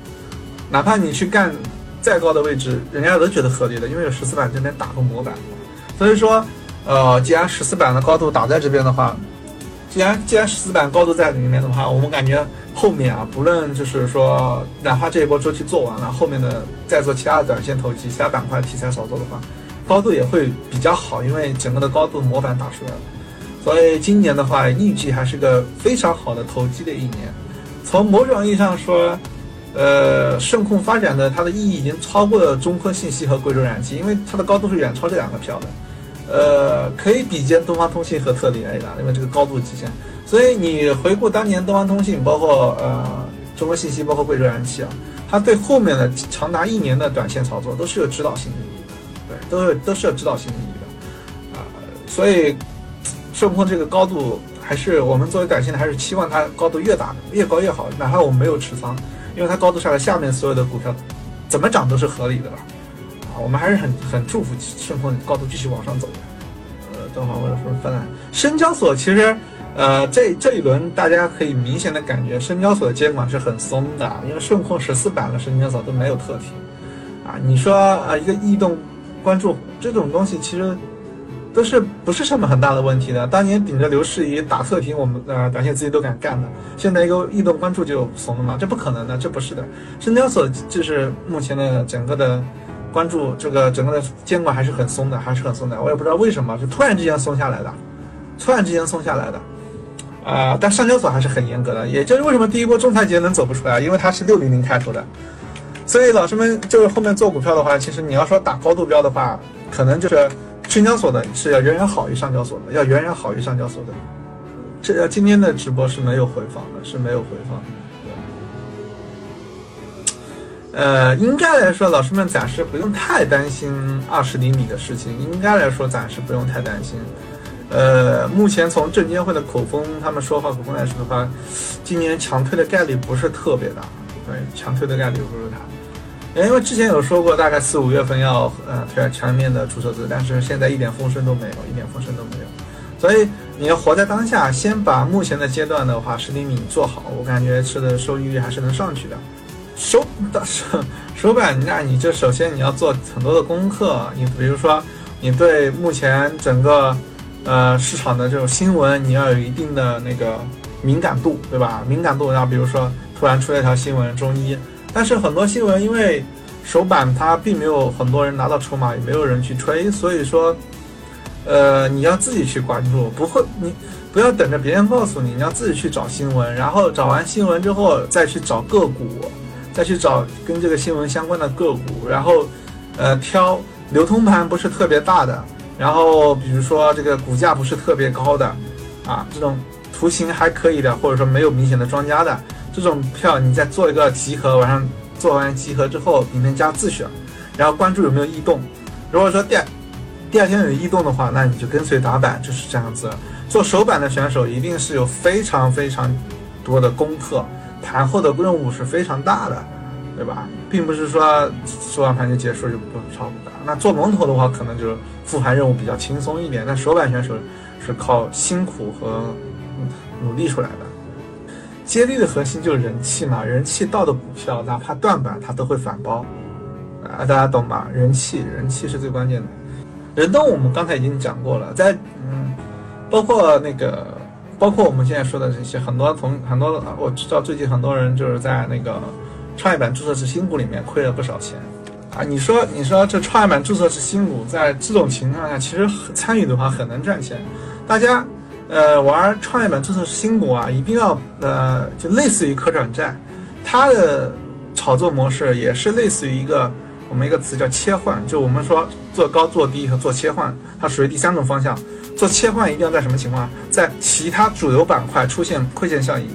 哪怕你去干再高的位置，人家都觉得合理的，因为有十四板这边打个模板，所以说，呃，既然十四板的高度打在这边的话，既然既然十四板高度在里面的话，我们感觉。后面啊，不论就是说，哪怕这一波周期做完了，后面的再做其他的短线投机、其他板块题材炒作的话，高度也会比较好，因为整个的高度模板打出来了。所以今年的话，预计还是个非常好的投机的一年。从某种意义上说，呃，顺控发展的它的意义已经超过了中科信息和贵州燃气，因为它的高度是远超这两个票的。呃，可以比肩东方通信和特力 A 的，因为这个高度极限。所以你回顾当年东方通信，包括呃中国信息，包括贵州燃气啊，它对后面的长达一年的短线操作都是有指导性意义的，对，都是都是有指导性意义的，啊，所以顺控这个高度还是我们作为短线的，还是期望它高度越大越高越好，哪怕我们没有持仓，因为它高度下来，下面所有的股票怎么涨都是合理的了，啊，我们还是很很祝福顺控高度继续往上走的。呃，等会儿我说分，深交所其实。呃，这这一轮大家可以明显的感觉，深交所的监管是很松的，因为顺控十四板了，深交所都没有特提，啊，你说啊一个异动关注这种东西，其实都是不是什么很大的问题的。当年顶着刘士仪打特提，我们呃短线资金都敢干的，现在一个异动关注就怂了吗？这不可能的，这不是的。深交所就是目前的整个的关注，这个整个的监管还是很松的，还是很松的。我也不知道为什么，是突然之间松下来的，突然之间松下来的。啊，但上交所还是很严格的，也就是为什么第一波仲裁节能走不出来，因为它是六零零开头的，所以老师们就是后面做股票的话，其实你要说打高度标的话，可能就是深交所的是要远远好于上交所的，要远远好于上交所的。这今天的直播是没有回放的，是没有回放的。呃，应该来说，老师们暂时不用太担心二十厘米的事情，应该来说暂时不用太担心。呃，目前从证监会的口风，他们说话口风来说的话，今年强推的概率不是特别大，对，强推的概率不是大，因为之前有说过，大概四五月份要呃推全面的注册制，但是现在一点风声都没有，一点风声都没有，所以你要活在当下，先把目前的阶段的话十厘米做好，我感觉吃的收益率还是能上去的。手手手板，那你这首先你要做很多的功课，你比如说你对目前整个。呃，市场的这种新闻，你要有一定的那个敏感度，对吧？敏感度，然后比如说突然出来一条新闻，中医，但是很多新闻因为首板它并没有很多人拿到筹码，也没有人去吹，所以说，呃，你要自己去关注，不会，你不要等着别人告诉你，你要自己去找新闻，然后找完新闻之后再去找个股，再去找跟这个新闻相关的个股，然后，呃，挑流通盘不是特别大的。然后比如说这个股价不是特别高的，啊，这种图形还可以的，或者说没有明显的庄家的这种票，你再做一个集合，晚上做完集合之后，里面加自选，然后关注有没有异动。如果说第第二天有异动的话，那你就跟随打板，就是这样子。做手板的选手一定是有非常非常多的功课，盘后的任务是非常大的，对吧？并不是说收完盘就结束就不炒股的。那做龙头的话，可能就是。复盘任务比较轻松一点，那手板选手是靠辛苦和努力出来的。接力的核心就是人气嘛，人气到的股票，哪怕断板它都会反包，啊，大家懂吧？人气，人气是最关键的。人动我们刚才已经讲过了，在嗯，包括那个，包括我们现在说的这些，很多同很多，我知道最近很多人就是在那个创业板注册制新股里面亏了不少钱啊。你说，你说这创业板注册制新股在这种情况下，其实参与的话很能赚钱。大家呃玩创业板注册制新股啊，一定要呃就类似于可转债，它的炒作模式也是类似于一个。我们一个词叫切换，就我们说做高做低和做切换，它属于第三种方向。做切换一定要在什么情况？在其他主流板块出现亏钱效应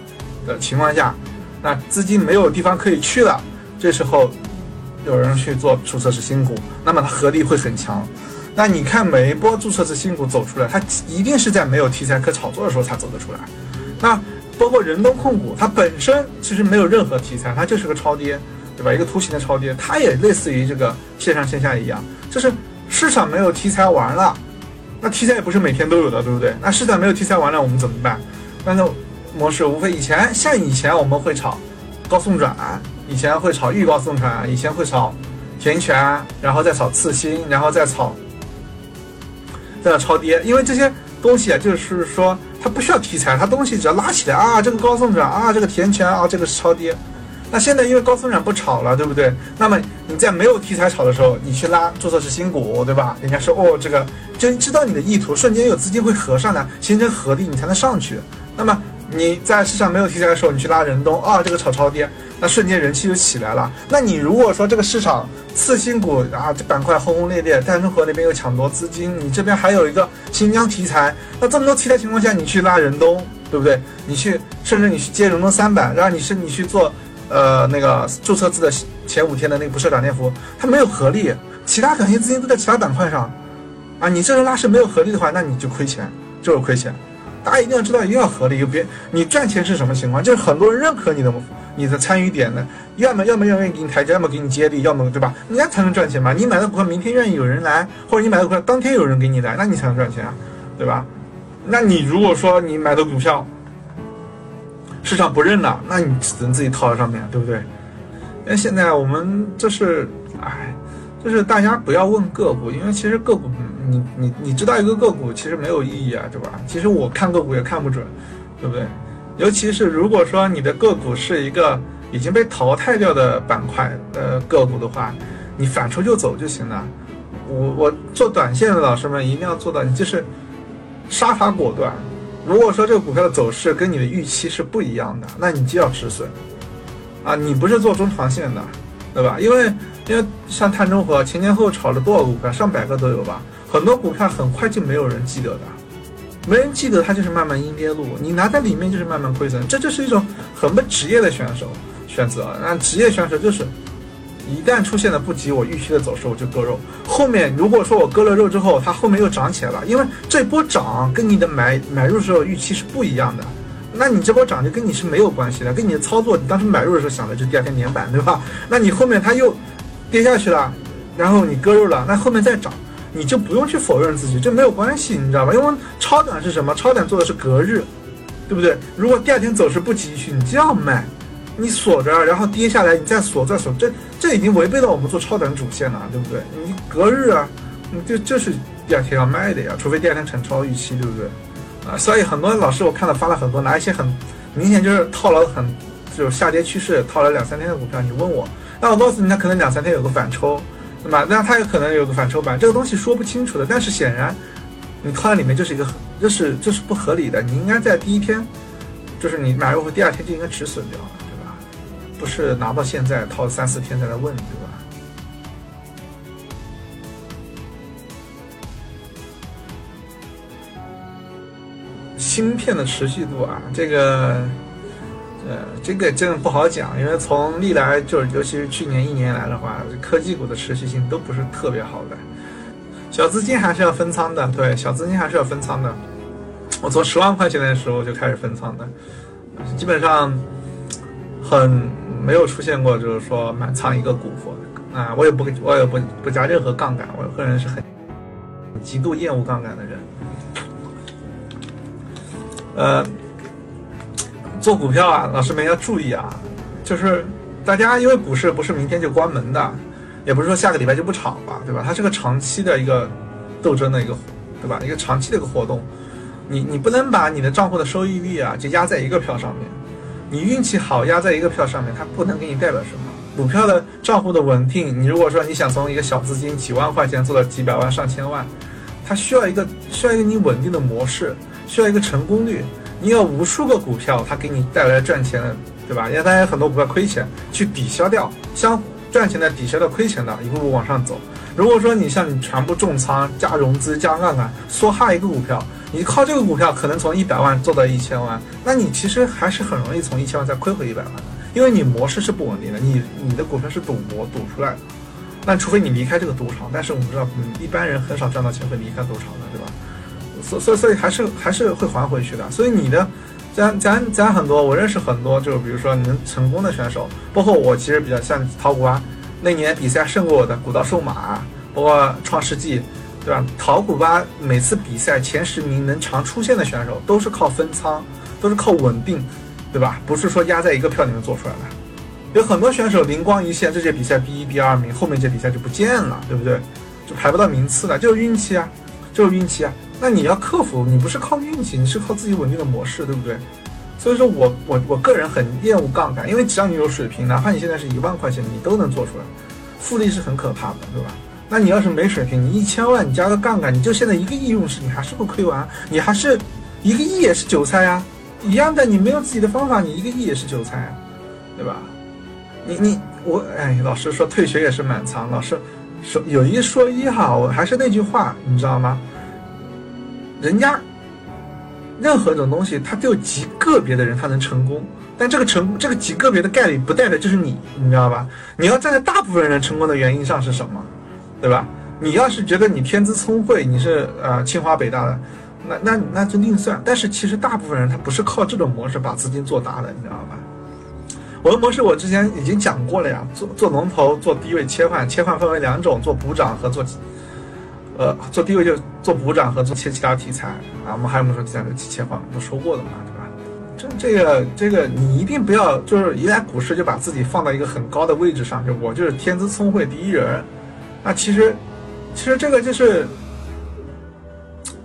的情况下，那资金没有地方可以去了，这时候有人去做注册制新股，那么它合力会很强。那你看每一波注册制新股走出来，它一定是在没有题材可炒作的时候才走得出来。那包括人东控股，它本身其实没有任何题材，它就是个超跌。对吧？一个图形的超跌，它也类似于这个线上线下一样，就是市场没有题材完了，那题材也不是每天都有的，对不对？那市场没有题材完了，我们怎么办？那那模式无非以前像以前我们会炒高送转，以前会炒预高送转，以前会炒填权，然后再炒次新，然后再炒要超跌，因为这些东西啊，就是说它不需要题材，它东西只要拉起来啊，这个高送转啊，这个填权啊，这个是超跌。那现在因为高送转不炒了，对不对？那么你在没有题材炒的时候，你去拉注册制新股，对吧？人家说哦，这个就知道你的意图，瞬间有资金会合上来，形成合力，你才能上去。那么你在市场没有题材的时候，你去拉人东啊，这个炒超跌，那瞬间人气就起来了。那你如果说这个市场次新股啊，这板块轰轰烈烈，淡中河那边又抢夺资金，你这边还有一个新疆题材，那这么多题材情况下，你去拉人东，对不对？你去甚至你去接人东三板，然后你是你去做。呃，那个注册制的前五天的那个不设涨跌幅，它没有合力，其他短线资金都在其他板块上，啊，你这个拉是没有合力的话，那你就亏钱，就是亏钱。大家一定要知道，一定要合力，别你赚钱是什么情况？就是很多人认可你的你的参与点的，要么要么愿意给你台阶，要么给你接力，要么对吧？人家才能赚钱嘛。你买的股票明天愿意有人来，或者你买的股票当天有人给你来，那你才能赚钱啊，对吧？那你如果说你买的股票，市场不认了，那你只能自己套在上面，对不对？因为现在我们就是，哎，就是大家不要问个股，因为其实个股，你你你知道一个个股其实没有意义啊，对吧？其实我看个股也看不准，对不对？尤其是如果说你的个股是一个已经被淘汰掉的板块的个股的话，你反抽就走就行了。我我做短线的老师们一定要做到，你就是杀法果断。如果说这个股票的走势跟你的预期是不一样的，那你就要止损，啊，你不是做中长线的，对吧？因为因为像碳中和前前后炒了多少股票，上百个都有吧，很多股票很快就没有人记得的，没人记得它就是慢慢阴跌路，你拿在里面就是慢慢亏损，这就是一种很不职业的选手选择，那职业选手就是。一旦出现了不及我预期的走势，我就割肉。后面如果说我割了肉之后，它后面又涨起来了，因为这波涨跟你的买买入时候预期是不一样的，那你这波涨就跟你是没有关系的，跟你的操作，你当时买入的时候想的就第二天连板，对吧？那你后面它又跌下去了，然后你割肉了，那后面再涨，你就不用去否认自己，这没有关系，你知道吧？因为超短是什么？超短做的是隔日，对不对？如果第二天走势不急需，你就要卖。你锁着，然后跌下来，你再锁再锁，这这已经违背了我们做超短主线了，对不对？你隔日啊，你这这是第二天要卖的呀，除非第二天产超预期，对不对？啊，所以很多老师我看到发了很多，拿一些很明显就是套牢很就是下跌趋势套了两三天的股票，你问我，那我告诉你，他可能两三天有个反抽，对吧？那他有可能有个反抽板，这个东西说不清楚的。但是显然，你套在里面就是一个，这是这是不合理的。你应该在第一天，就是你买入后第二天就应该止损掉了，对吧。不是拿到现在套三四天再来问，对吧？芯片的持续度啊，这个，呃，这个真的不好讲，因为从历来就是，尤其是去年一年来的话，科技股的持续性都不是特别好的。小资金还是要分仓的，对，小资金还是要分仓的。我从十万块钱的时候就开始分仓的，基本上很。没有出现过，就是说满仓一个股啊，我也不我也不不加任何杠杆，我个人是很极度厌恶杠杆的人。呃，做股票啊，老师们要注意啊，就是大家因为股市不是明天就关门的，也不是说下个礼拜就不炒吧，对吧？它是个长期的一个斗争的一个，对吧？一个长期的一个活动，你你不能把你的账户的收益率啊就压在一个票上面，你运气好压在一个票上面，它不能给你代表什么。股票的账户的稳定，你如果说你想从一个小资金几万块钱做到几百万上千万，它需要一个需要一个你稳定的模式，需要一个成功率。你有无数个股票，它给你带来赚钱，对吧？因为大家很多股票亏钱，去抵消掉，相赚钱的抵消掉亏钱的，一步步往上走。如果说你像你全部重仓加融资加杠杆梭哈一个股票，你靠这个股票可能从一百万做到一千万，那你其实还是很容易从一千万再亏回一百万的，因为你模式是不稳定的，你你的股票是赌博赌出来的。那除非你离开这个赌场，但是我们知道，嗯，一般人很少赚到钱会离开赌场的，对吧？所所以所以还是还是会还回去的。所以你的，咱咱咱很多，我认识很多，就是比如说能成功的选手，包括我，其实比较像淘股吧。那年比赛胜过我的古道瘦马，包括创世纪，对吧？淘股吧每次比赛前十名能常出现的选手，都是靠分仓，都是靠稳定，对吧？不是说压在一个票里面做出来的。有很多选手灵光一现，这届比赛第一、第二名，后面这比赛就不见了，对不对？就排不到名次了，就是运气啊，就是运气啊。那你要克服，你不是靠运气，你是靠自己稳定的模式，对不对？所以说我我我个人很厌恶杠杆，因为只要你有水平，哪怕你现在是一万块钱，你都能做出来，复利是很可怕的，对吧？那你要是没水平，你一千万你加个杠杆，你就现在一个亿用时，你还是会亏完，你还是一个亿也是韭菜呀，一样的，你没有自己的方法，你一个亿也是韭菜啊，对吧？你你我哎，老师说退学也是满仓，老师说有一说一哈，我还是那句话，你知道吗？人家任何一种东西，它只有极个别的人他能成功，但这个成这个极个别的概率不代表就是你，你知道吧？你要站在大部分人成功的原因上是什么，对吧？你要是觉得你天资聪慧，你是呃清华北大的，那那那就另算。但是其实大部分人他不是靠这种模式把资金做大的，你知道吧？我的模式我之前已经讲过了呀，做做龙头做低位切换，切换分为两种，做补涨和做。呃，做低位就做补涨和做切其他题材啊，我们还有没有说题材的切换，都说过的嘛，对吧？这这个这个你一定不要，就是一来股市就把自己放到一个很高的位置上，就我就是天资聪慧第一人，那其实其实这个就是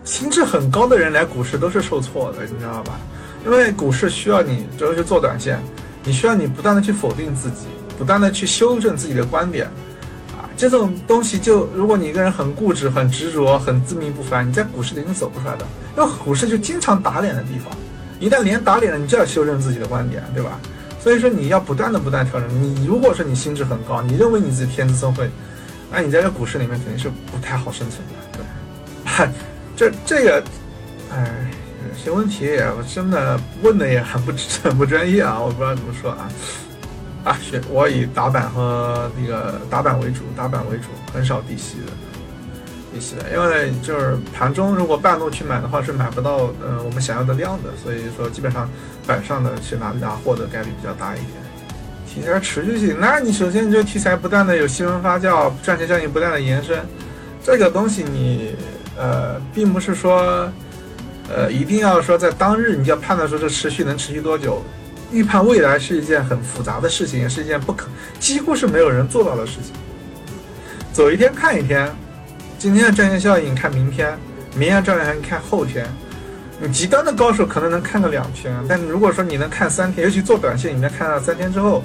心智很高的人来股市都是受挫的，你知道吧？因为股市需要你主要去做短线，你需要你不断的去否定自己，不断的去修正自己的观点。这种东西就，如果你一个人很固执、很执着、很自命不凡，你在股市里是走不出来的。因为股市就经常打脸的地方，一旦脸打脸了，你就要修正自己的观点，对吧？所以说你要不断的、不断调整。你如果说你心智很高，你认为你自己天资聪慧，那你在这股市里面肯定是不太好生存的，对吧。这这个，哎，有些问题我真的问的也很不很不专业啊，我不知道怎么说啊。啊，选我以打板和那个打板为主，打板为主，很少低吸的，低吸的，因为就是盘中如果半路去买的话是买不到，呃，我们想要的量的，所以说基本上板上的去拿拿货的概率比较大一点。题材持续性，那你首先你这题材不断的有新闻发酵，赚钱效应不断的延伸，这个东西你呃，并不是说，呃，一定要说在当日你就要判断说这持续能持续多久。预判未来是一件很复杂的事情，也是一件不可几乎是没有人做到的事情。走一天看一天，今天的赚钱效应看明天，明天赚钱效应看后天。你极端的高手可能能看个两天，但如果说你能看三天，尤其做短线，你能看到三天之后，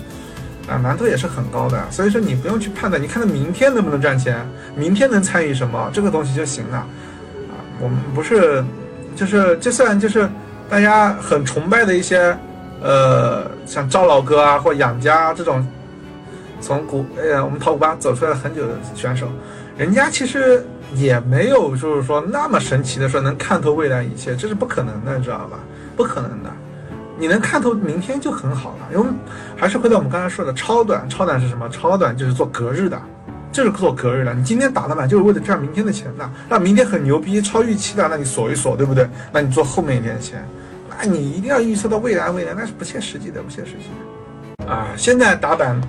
啊，难度也是很高的。所以说你不用去判断，你看到明天能不能赚钱，明天能参与什么这个东西就行了。啊，我们不是，就是就算就是大家很崇拜的一些。呃，像赵老哥啊，或养家这种，从股呃我们淘股吧走出来很久的选手，人家其实也没有就是说那么神奇的说能看透未来一切，这是不可能的，知道吧？不可能的，你能看透明天就很好了。因为还是回到我们刚才说的超短，超短是什么？超短就是做隔日的，就是做隔日的。你今天打的板就是为了赚明天的钱的，那明天很牛逼，超预期的，那你锁一锁，对不对？那你做后面一天的钱。那你一定要预测到未来，未来那是不切实际的，不切实际的啊！现在打板，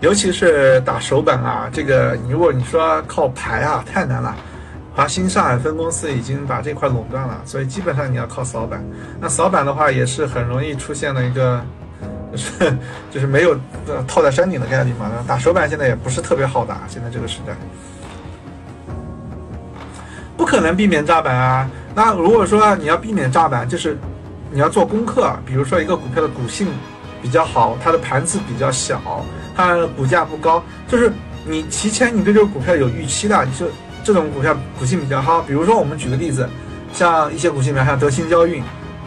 尤其是打手板啊，这个如果你说靠牌啊，太难了。华兴上海分公司已经把这块垄断了，所以基本上你要靠扫板。那扫板的话，也是很容易出现了一个就是 就是没有呃套在山顶的概率嘛。打手板现在也不是特别好打，现在这个时代，不可能避免炸板啊。那如果说你要避免炸板，就是你要做功课，比如说一个股票的股性比较好，它的盘子比较小，它的股价不高，就是你提前你对这个股票有预期的，你就这种股票股性比较好。比如说我们举个例子，像一些股性比较像德新交运。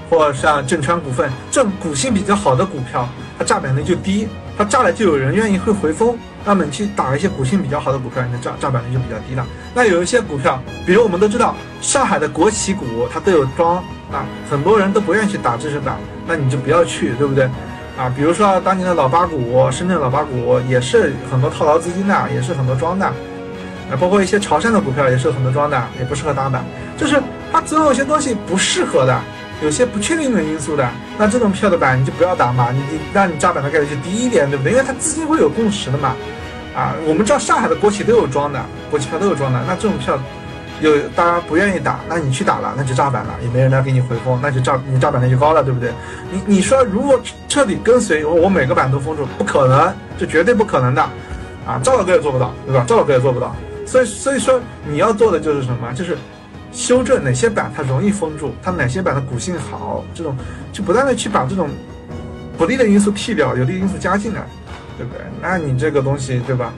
或像正川股份这种股性比较好的股票，它炸板率就低，它炸了就有人愿意会回风，那么你去打一些股性比较好的股票，你的炸炸板率就比较低了。那有一些股票，比如我们都知道上海的国企股，它都有庄啊，很多人都不愿意去打知识板，那你就不要去，对不对？啊，比如说当年的老八股，深圳老八股也是很多套牢资金的，也是很多庄的，啊，包括一些潮汕的股票也是很多庄的，也不适合打板，就是它总有些东西不适合的。有些不确定的因素的，那这种票的板你就不要打嘛，你你让你炸板的概率就低一点，对不对？因为它资金会有共识的嘛，啊，我们知道上海的国企都有装的，国企票都有装的，那这种票有大家不愿意打，那你去打了，那就炸板了，也没人来给你回风，那就炸你炸板率就高了，对不对？你你说如果彻底跟随我，我每个板都封住，不可能，这绝对不可能的，啊，赵老哥也做不到，对吧？赵老哥也做不到，所以所以说你要做的就是什么？就是。修正哪些板它容易封住，它哪些板的股性好，这种就不断的去把这种不利的因素剔掉，有利因素加进来，对不对？那你这个东西，对吧？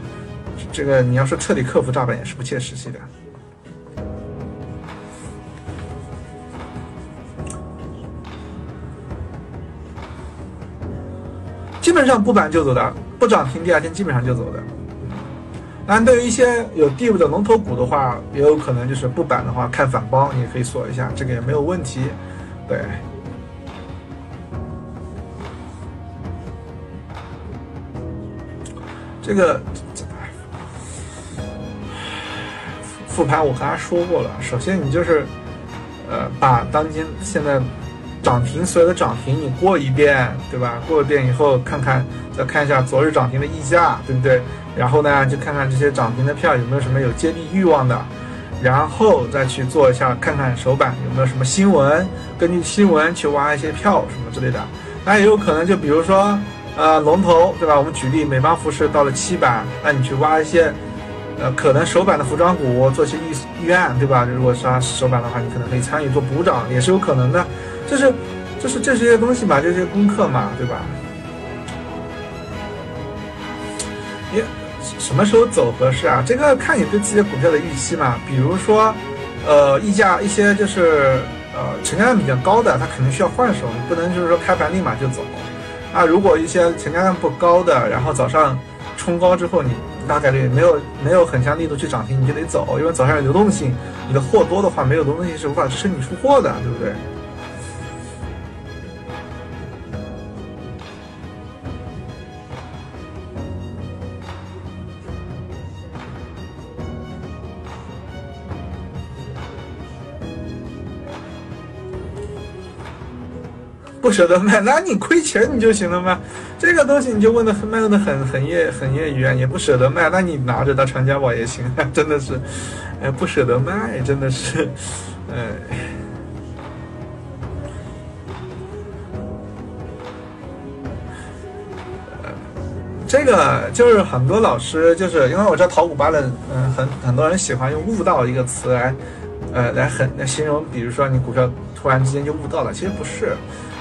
这个你要说彻底克服炸板也是不切实际的。基本上不板就走的，不涨停第二天基本上就走的。那对于一些有地位的龙头股的话，也有可能就是不板的话，看反包你可以锁一下，这个也没有问题。对，这个复盘我刚才说过了，首先你就是呃把当今现在涨停所有的涨停你过一遍，对吧？过一遍以后看看，再看一下昨日涨停的溢价，对不对？然后呢，就看看这些涨停的票有没有什么有接地欲望的，然后再去做一下，看看首板有没有什么新闻，根据新闻去挖一些票什么之类的。那也有可能就比如说，呃，龙头对吧？我们举例，美邦服饰到了七板，那你去挖一些，呃，可能首板的服装股做些预预案，对吧？如果是首板的话，你可能可以参与做补涨，也是有可能的。就是，就是这些东西嘛，这些功课嘛，对吧？也。什么时候走合适啊？这个看你对自己的股票的预期嘛。比如说，呃，溢价一些就是呃成交量比较高的，它肯定需要换手，你不能就是说开盘立马就走。啊，如果一些成交量不高的，然后早上冲高之后，你大概率没有没有很强力度去涨停，你就得走，因为早上有流动性，你的货多的话，没有流动性是无法支撑你出货的，对不对？不舍得卖，那你亏钱你就行了吗？这个东西你就问的很卖的很很业很业余啊，也不舍得卖，那你拿着当传家宝也行，真的是，哎，不舍得卖，真的是，哎，这个就是很多老师就是因为我知道淘股吧的，嗯，很很多人喜欢用悟道一个词来，呃，来很来形容，比如说你股票突然之间就悟道了，其实不是。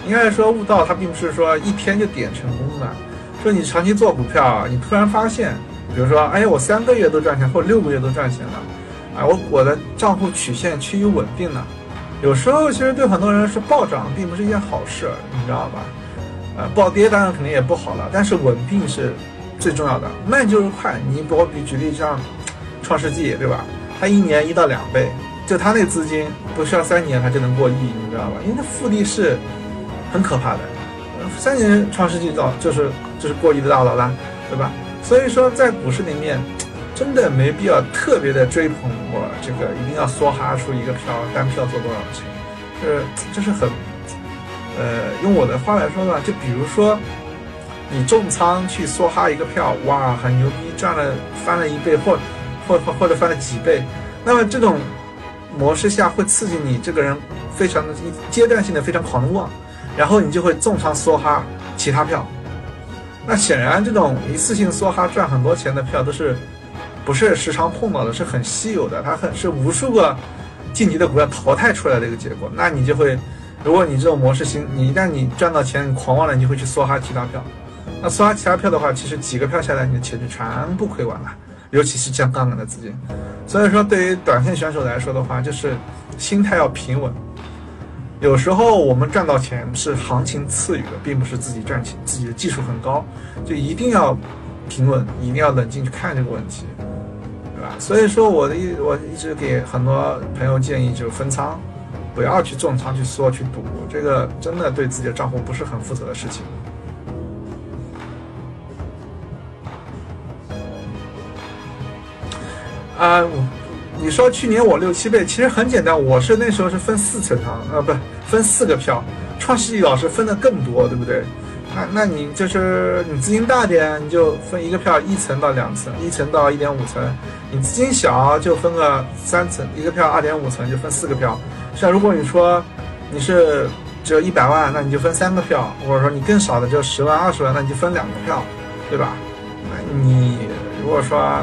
应该说悟道，它并不是说一天就点成功的。说你长期做股票，你突然发现，比如说，哎，我三个月都赚钱，或者六个月都赚钱了，啊，我我的账户曲线趋于稳定了。有时候其实对很多人是暴涨并不是一件好事，你知道吧？呃，暴跌当然肯定也不好了，但是稳定是最重要的。慢就是快，你比我比举例像创世纪，对吧？它一年一到两倍，就它那资金不需要三年它就能过亿，你知道吧？因为它复利是。很可怕的，三年创世纪到就是就是过亿的大佬了，对吧？所以说在股市里面，真的没必要特别的追捧我这个一定要梭哈出一个票单票做多少钱，是就是很，呃，用我的话来说呢，就比如说你重仓去梭哈一个票，哇，很牛逼，赚了翻了一倍或或或或者翻了几倍，那么这种模式下会刺激你这个人非常的阶段性的非常狂妄。然后你就会重仓梭哈其他票，那显然这种一次性梭哈赚很多钱的票都是不是时常碰到的，是很稀有的，它很是无数个晋级的股票淘汰出来的一个结果。那你就会，如果你这种模式行，你一旦你赚到钱，你狂妄了，你就会去梭哈其他票。那梭哈其他票的话，其实几个票下来，你的钱就全部亏完了，尤其是降杠杆的资金。所以说，对于短线选手来说的话，就是心态要平稳。有时候我们赚到钱是行情赐予的，并不是自己赚钱，自己的技术很高，就一定要平稳，一定要冷静去看这个问题，对吧？所以说，我的一我一直给很多朋友建议，就是分仓，不要去重仓去缩去赌，这个真的对自己的账户不是很负责的事情。啊，我。你说去年我六七倍，其实很简单，我是那时候是分四层仓，呃，不分四个票，创世纪老师分的更多，对不对？那那你就是你资金大点，你就分一个票一层到两层，一层到一点五层；你资金小就分个三层，一个票二点五层就分四个票。像如果你说你是只有一百万，那你就分三个票，或者说你更少的就十万二十万，那你就分两个票，对吧？那你如果说。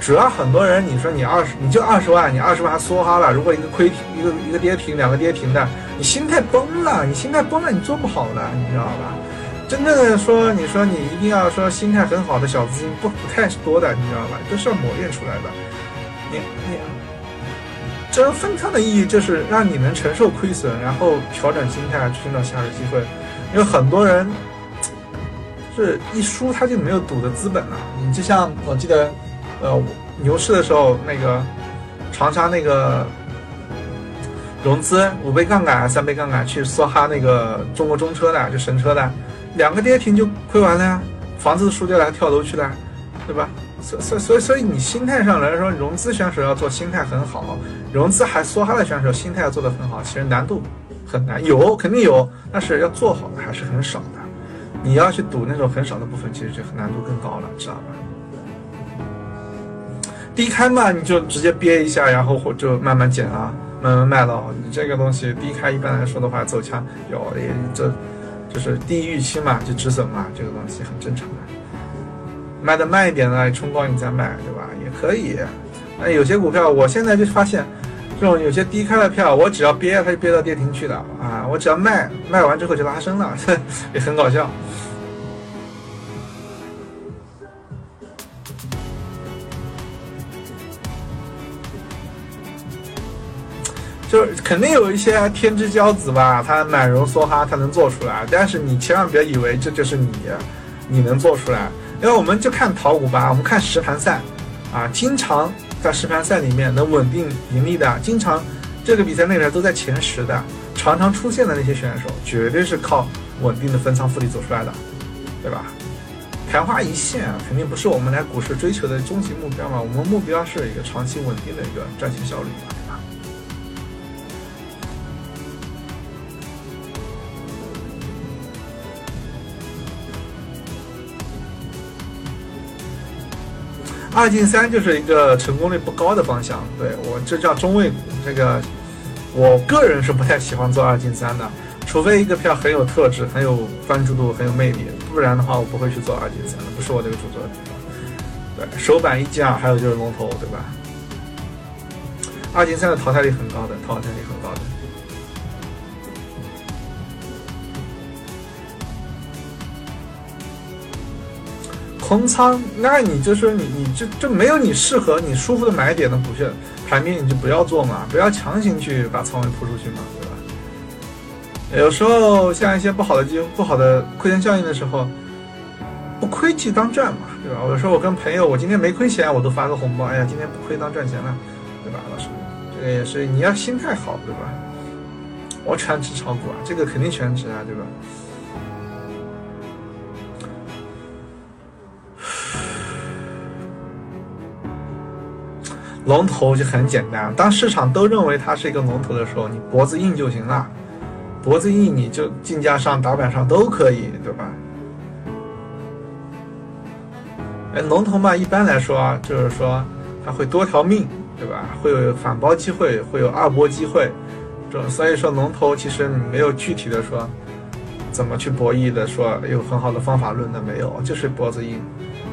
主要很多人，你说你二十，你就二十万，你二十万还梭哈了。如果一个亏停，一个一个跌停，两个跌停的，你心态崩了，你心态崩了，你做不好的，你知道吧？真正的说，你说你一定要说心态很好的小资金不不太多的，你知道吧？都是要磨练出来的。你你，这分仓的意义就是让你能承受亏损，然后调整心态，寻找下个机会。因为很多人是一输他就没有赌的资本了。你就像我记得。呃，牛市的时候，那个长沙那个融资五倍杠杆、三倍杠杆去梭哈那个中国中车的，就神车的，两个跌停就亏完了呀，房子输掉了，跳楼去了，对吧？所所所以所以你心态上来说，融资选手要做心态很好，融资还梭哈的选手心态要做得很好，其实难度很难，有肯定有，但是要做好的还是很少的。你要去赌那种很少的部分，其实就难度更高了，知道吧？低开嘛，你就直接憋一下，然后或就慢慢减啊，慢慢卖了。你这个东西低开一般来说的话，走强有也这就是低预期嘛，就止损嘛，这个东西很正常的。卖的慢一点呢，冲高你再卖，对吧？也可以。那有些股票，我现在就发现，这种有些低开的票，我只要憋，它就憋到跌停去了啊。我只要卖，卖完之后就拉升了，也很搞笑。就是肯定有一些天之骄子吧，他满容梭哈，他能做出来。但是你千万别以为这就是你，你能做出来。因为我们就看淘股吧，我们看实盘赛，啊，经常在实盘赛里面能稳定盈利的，经常这个比赛内边都在前十的，常常出现的那些选手，绝对是靠稳定的分仓复利走出来的，对吧？昙花一现啊肯定不是我们来股市追求的终极目标嘛，我们目标是一个长期稳定的一个赚钱效率。二进三就是一个成功率不高的方向，对我这叫中位股。这个我个人是不太喜欢做二进三的，除非一个票很有特质、很有关注度、很有魅力，不然的话我不会去做二进三的，不是我这个主做。对，首板一进二，还有就是龙头，对吧？二进三的淘汰率很高的，淘汰率很高的。空仓，那你就说你你就就没有你适合你舒服的买点的股票盘面，你就不要做嘛，不要强行去把仓位铺出去嘛，对吧？有时候像一些不好的机不好的亏钱效应的时候，不亏即当赚嘛，对吧？有时候我跟朋友，我今天没亏钱，我都发个红包，哎呀，今天不亏当赚钱了，对吧，老师？这个也是你要心态好，对吧？我全职炒股啊，这个肯定全职啊，对吧？龙头就很简单，当市场都认为它是一个龙头的时候，你脖子硬就行了，脖子硬你就竞价上、打板上都可以，对吧？哎，龙头嘛，一般来说啊，就是说它会多条命，对吧？会有反包机会，会有二波机会，这所以说龙头其实没有具体的说，怎么去博弈的，说有很好的方法论的没有，就是脖子硬，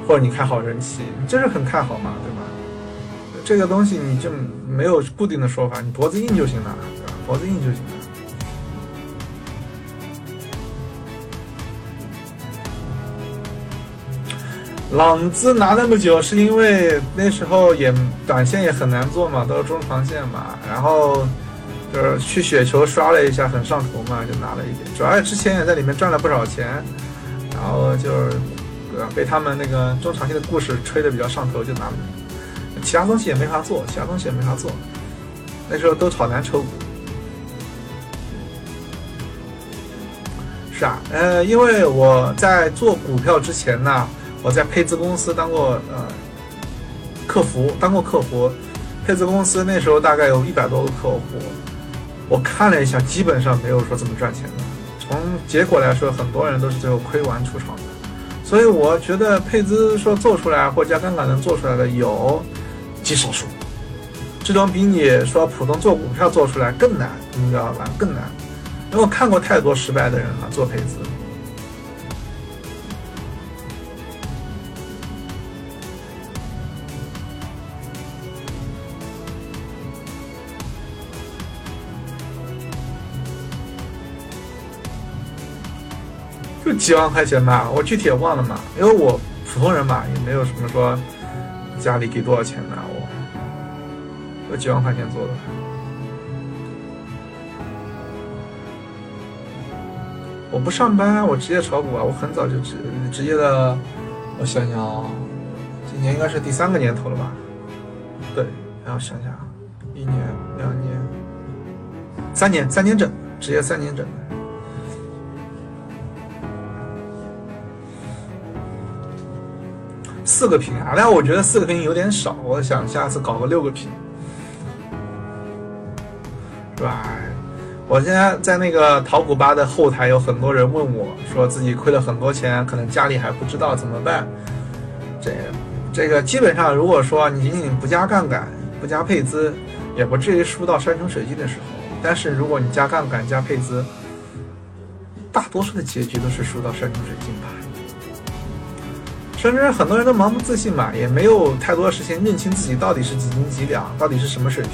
或者你看好人气，就是很看好嘛，对吧？这个东西你就没有固定的说法，你脖子硬就行了，脖子硬就行了。朗姿拿那么久，是因为那时候也短线也很难做嘛，都是中长线嘛。然后就是去雪球刷了一下，很上头嘛，就拿了一点。主要之前也在里面赚了不少钱，然后就是被他们那个中长线的故事吹的比较上头，就拿了。其他东西也没法做，其他东西也没法做。那时候都炒蓝筹股。是啊，呃，因为我在做股票之前呢。我在配资公司当过呃客服，当过客服。配资公司那时候大概有一百多个客户，我看了一下，基本上没有说怎么赚钱的。从结果来说，很多人都是最后亏完出场的。所以我觉得配资说做出来或加杠杆能做出来的有极少数，这种比你说普通做股票做出来更难，你知道吧？更难，因为我看过太多失败的人了，做配资。就几万块钱吧，我具体也忘了嘛，因为我普通人嘛，也没有什么说家里给多少钱呢，我我几万块钱做的。我不上班，我直接炒股啊，我很早就直直接的，我想想啊，今年应该是第三个年头了吧？对，然后想想啊，一年、两年、三年，三年整，职业三年整。四个屏啊，但我觉得四个屏有点少，我想下次搞个六个屏，是吧？我现在在那个淘股吧的后台，有很多人问我，说自己亏了很多钱，可能家里还不知道怎么办。这这个基本上，如果说你仅仅不加杠杆、不加配资，也不至于输到山穷水尽的时候。但是如果你加杠杆、加配资，大多数的结局都是输到山穷水尽吧。甚至很多人都盲目自信嘛，也没有太多时间认清自己到底是几斤几两，到底是什么水平。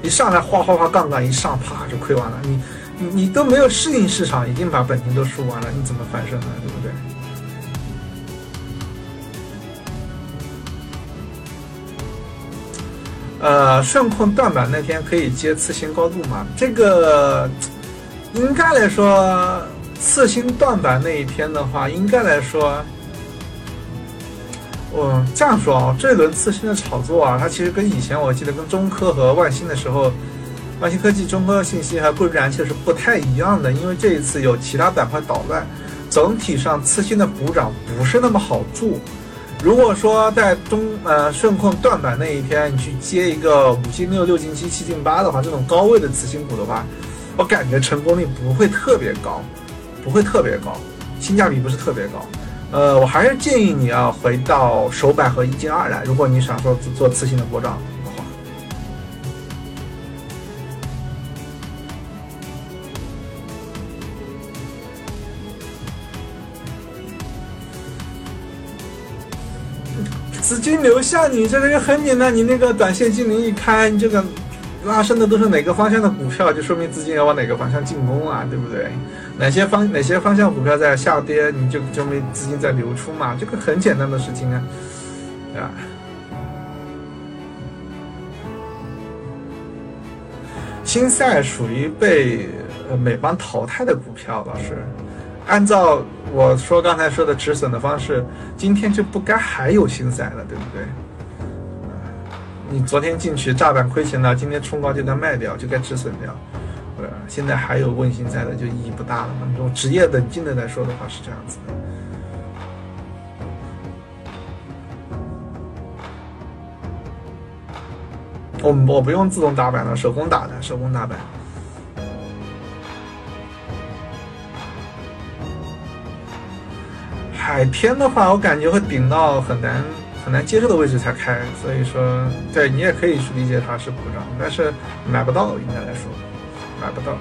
一上来哗哗哗杠杆一上，啪就亏完了。你你你都没有适应市场，已经把本金都输完了，你怎么翻身呢？对不对？呃，顺控断板那天可以接次新高度吗？这个应该来说，次新断板那一天的话，应该来说。我这样说啊，这一轮次新的炒作啊，它其实跟以前我记得跟中科和万兴的时候，万兴科技、中科信息还有贵州燃气是不太一样的，因为这一次有其他板块捣乱，整体上次新的补涨不是那么好做。如果说在中呃顺控断板那一天，你去接一个五进六、六进七、七进八的话，这种高位的次新股的话，我感觉成功率不会特别高，不会特别高，性价比不是特别高。呃，我还是建议你要回到首板和一进二来。如果你想说做次新的波涨的话，资金流向你这个就很简单，你那个短线精灵一开，你这个拉升的都是哪个方向的股票，就说明资金要往哪个方向进攻啊，对不对？哪些方哪些方向股票在下跌，你就证明资金在流出嘛？这个很简单的事情啊，对吧？新赛属于被呃美邦淘汰的股票，老师，按照我说刚才说的止损的方式，今天就不该还有新赛了，对不对？你昨天进去炸板亏钱了，今天冲高就该卖掉，就该止损掉。现在还有问心在的，就意义不大了嘛。从职业冷静的来说的话，是这样子的。我我不用自动打板了，手工打的，手工打板。海天的话，我感觉会顶到很难很难接受的位置才开，所以说，对你也可以去理解它是普涨，但是买不到，应该来说。买不到。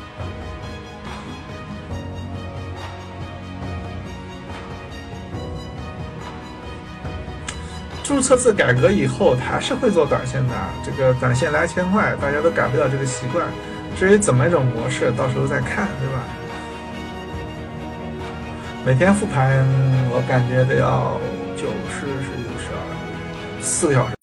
注册制改革以后还是会做短线的这个短线来钱快大家都改不了这个习惯至于怎么一种模式到时候再看对吧？每天复盘我感觉得要九十十九十二四个小时。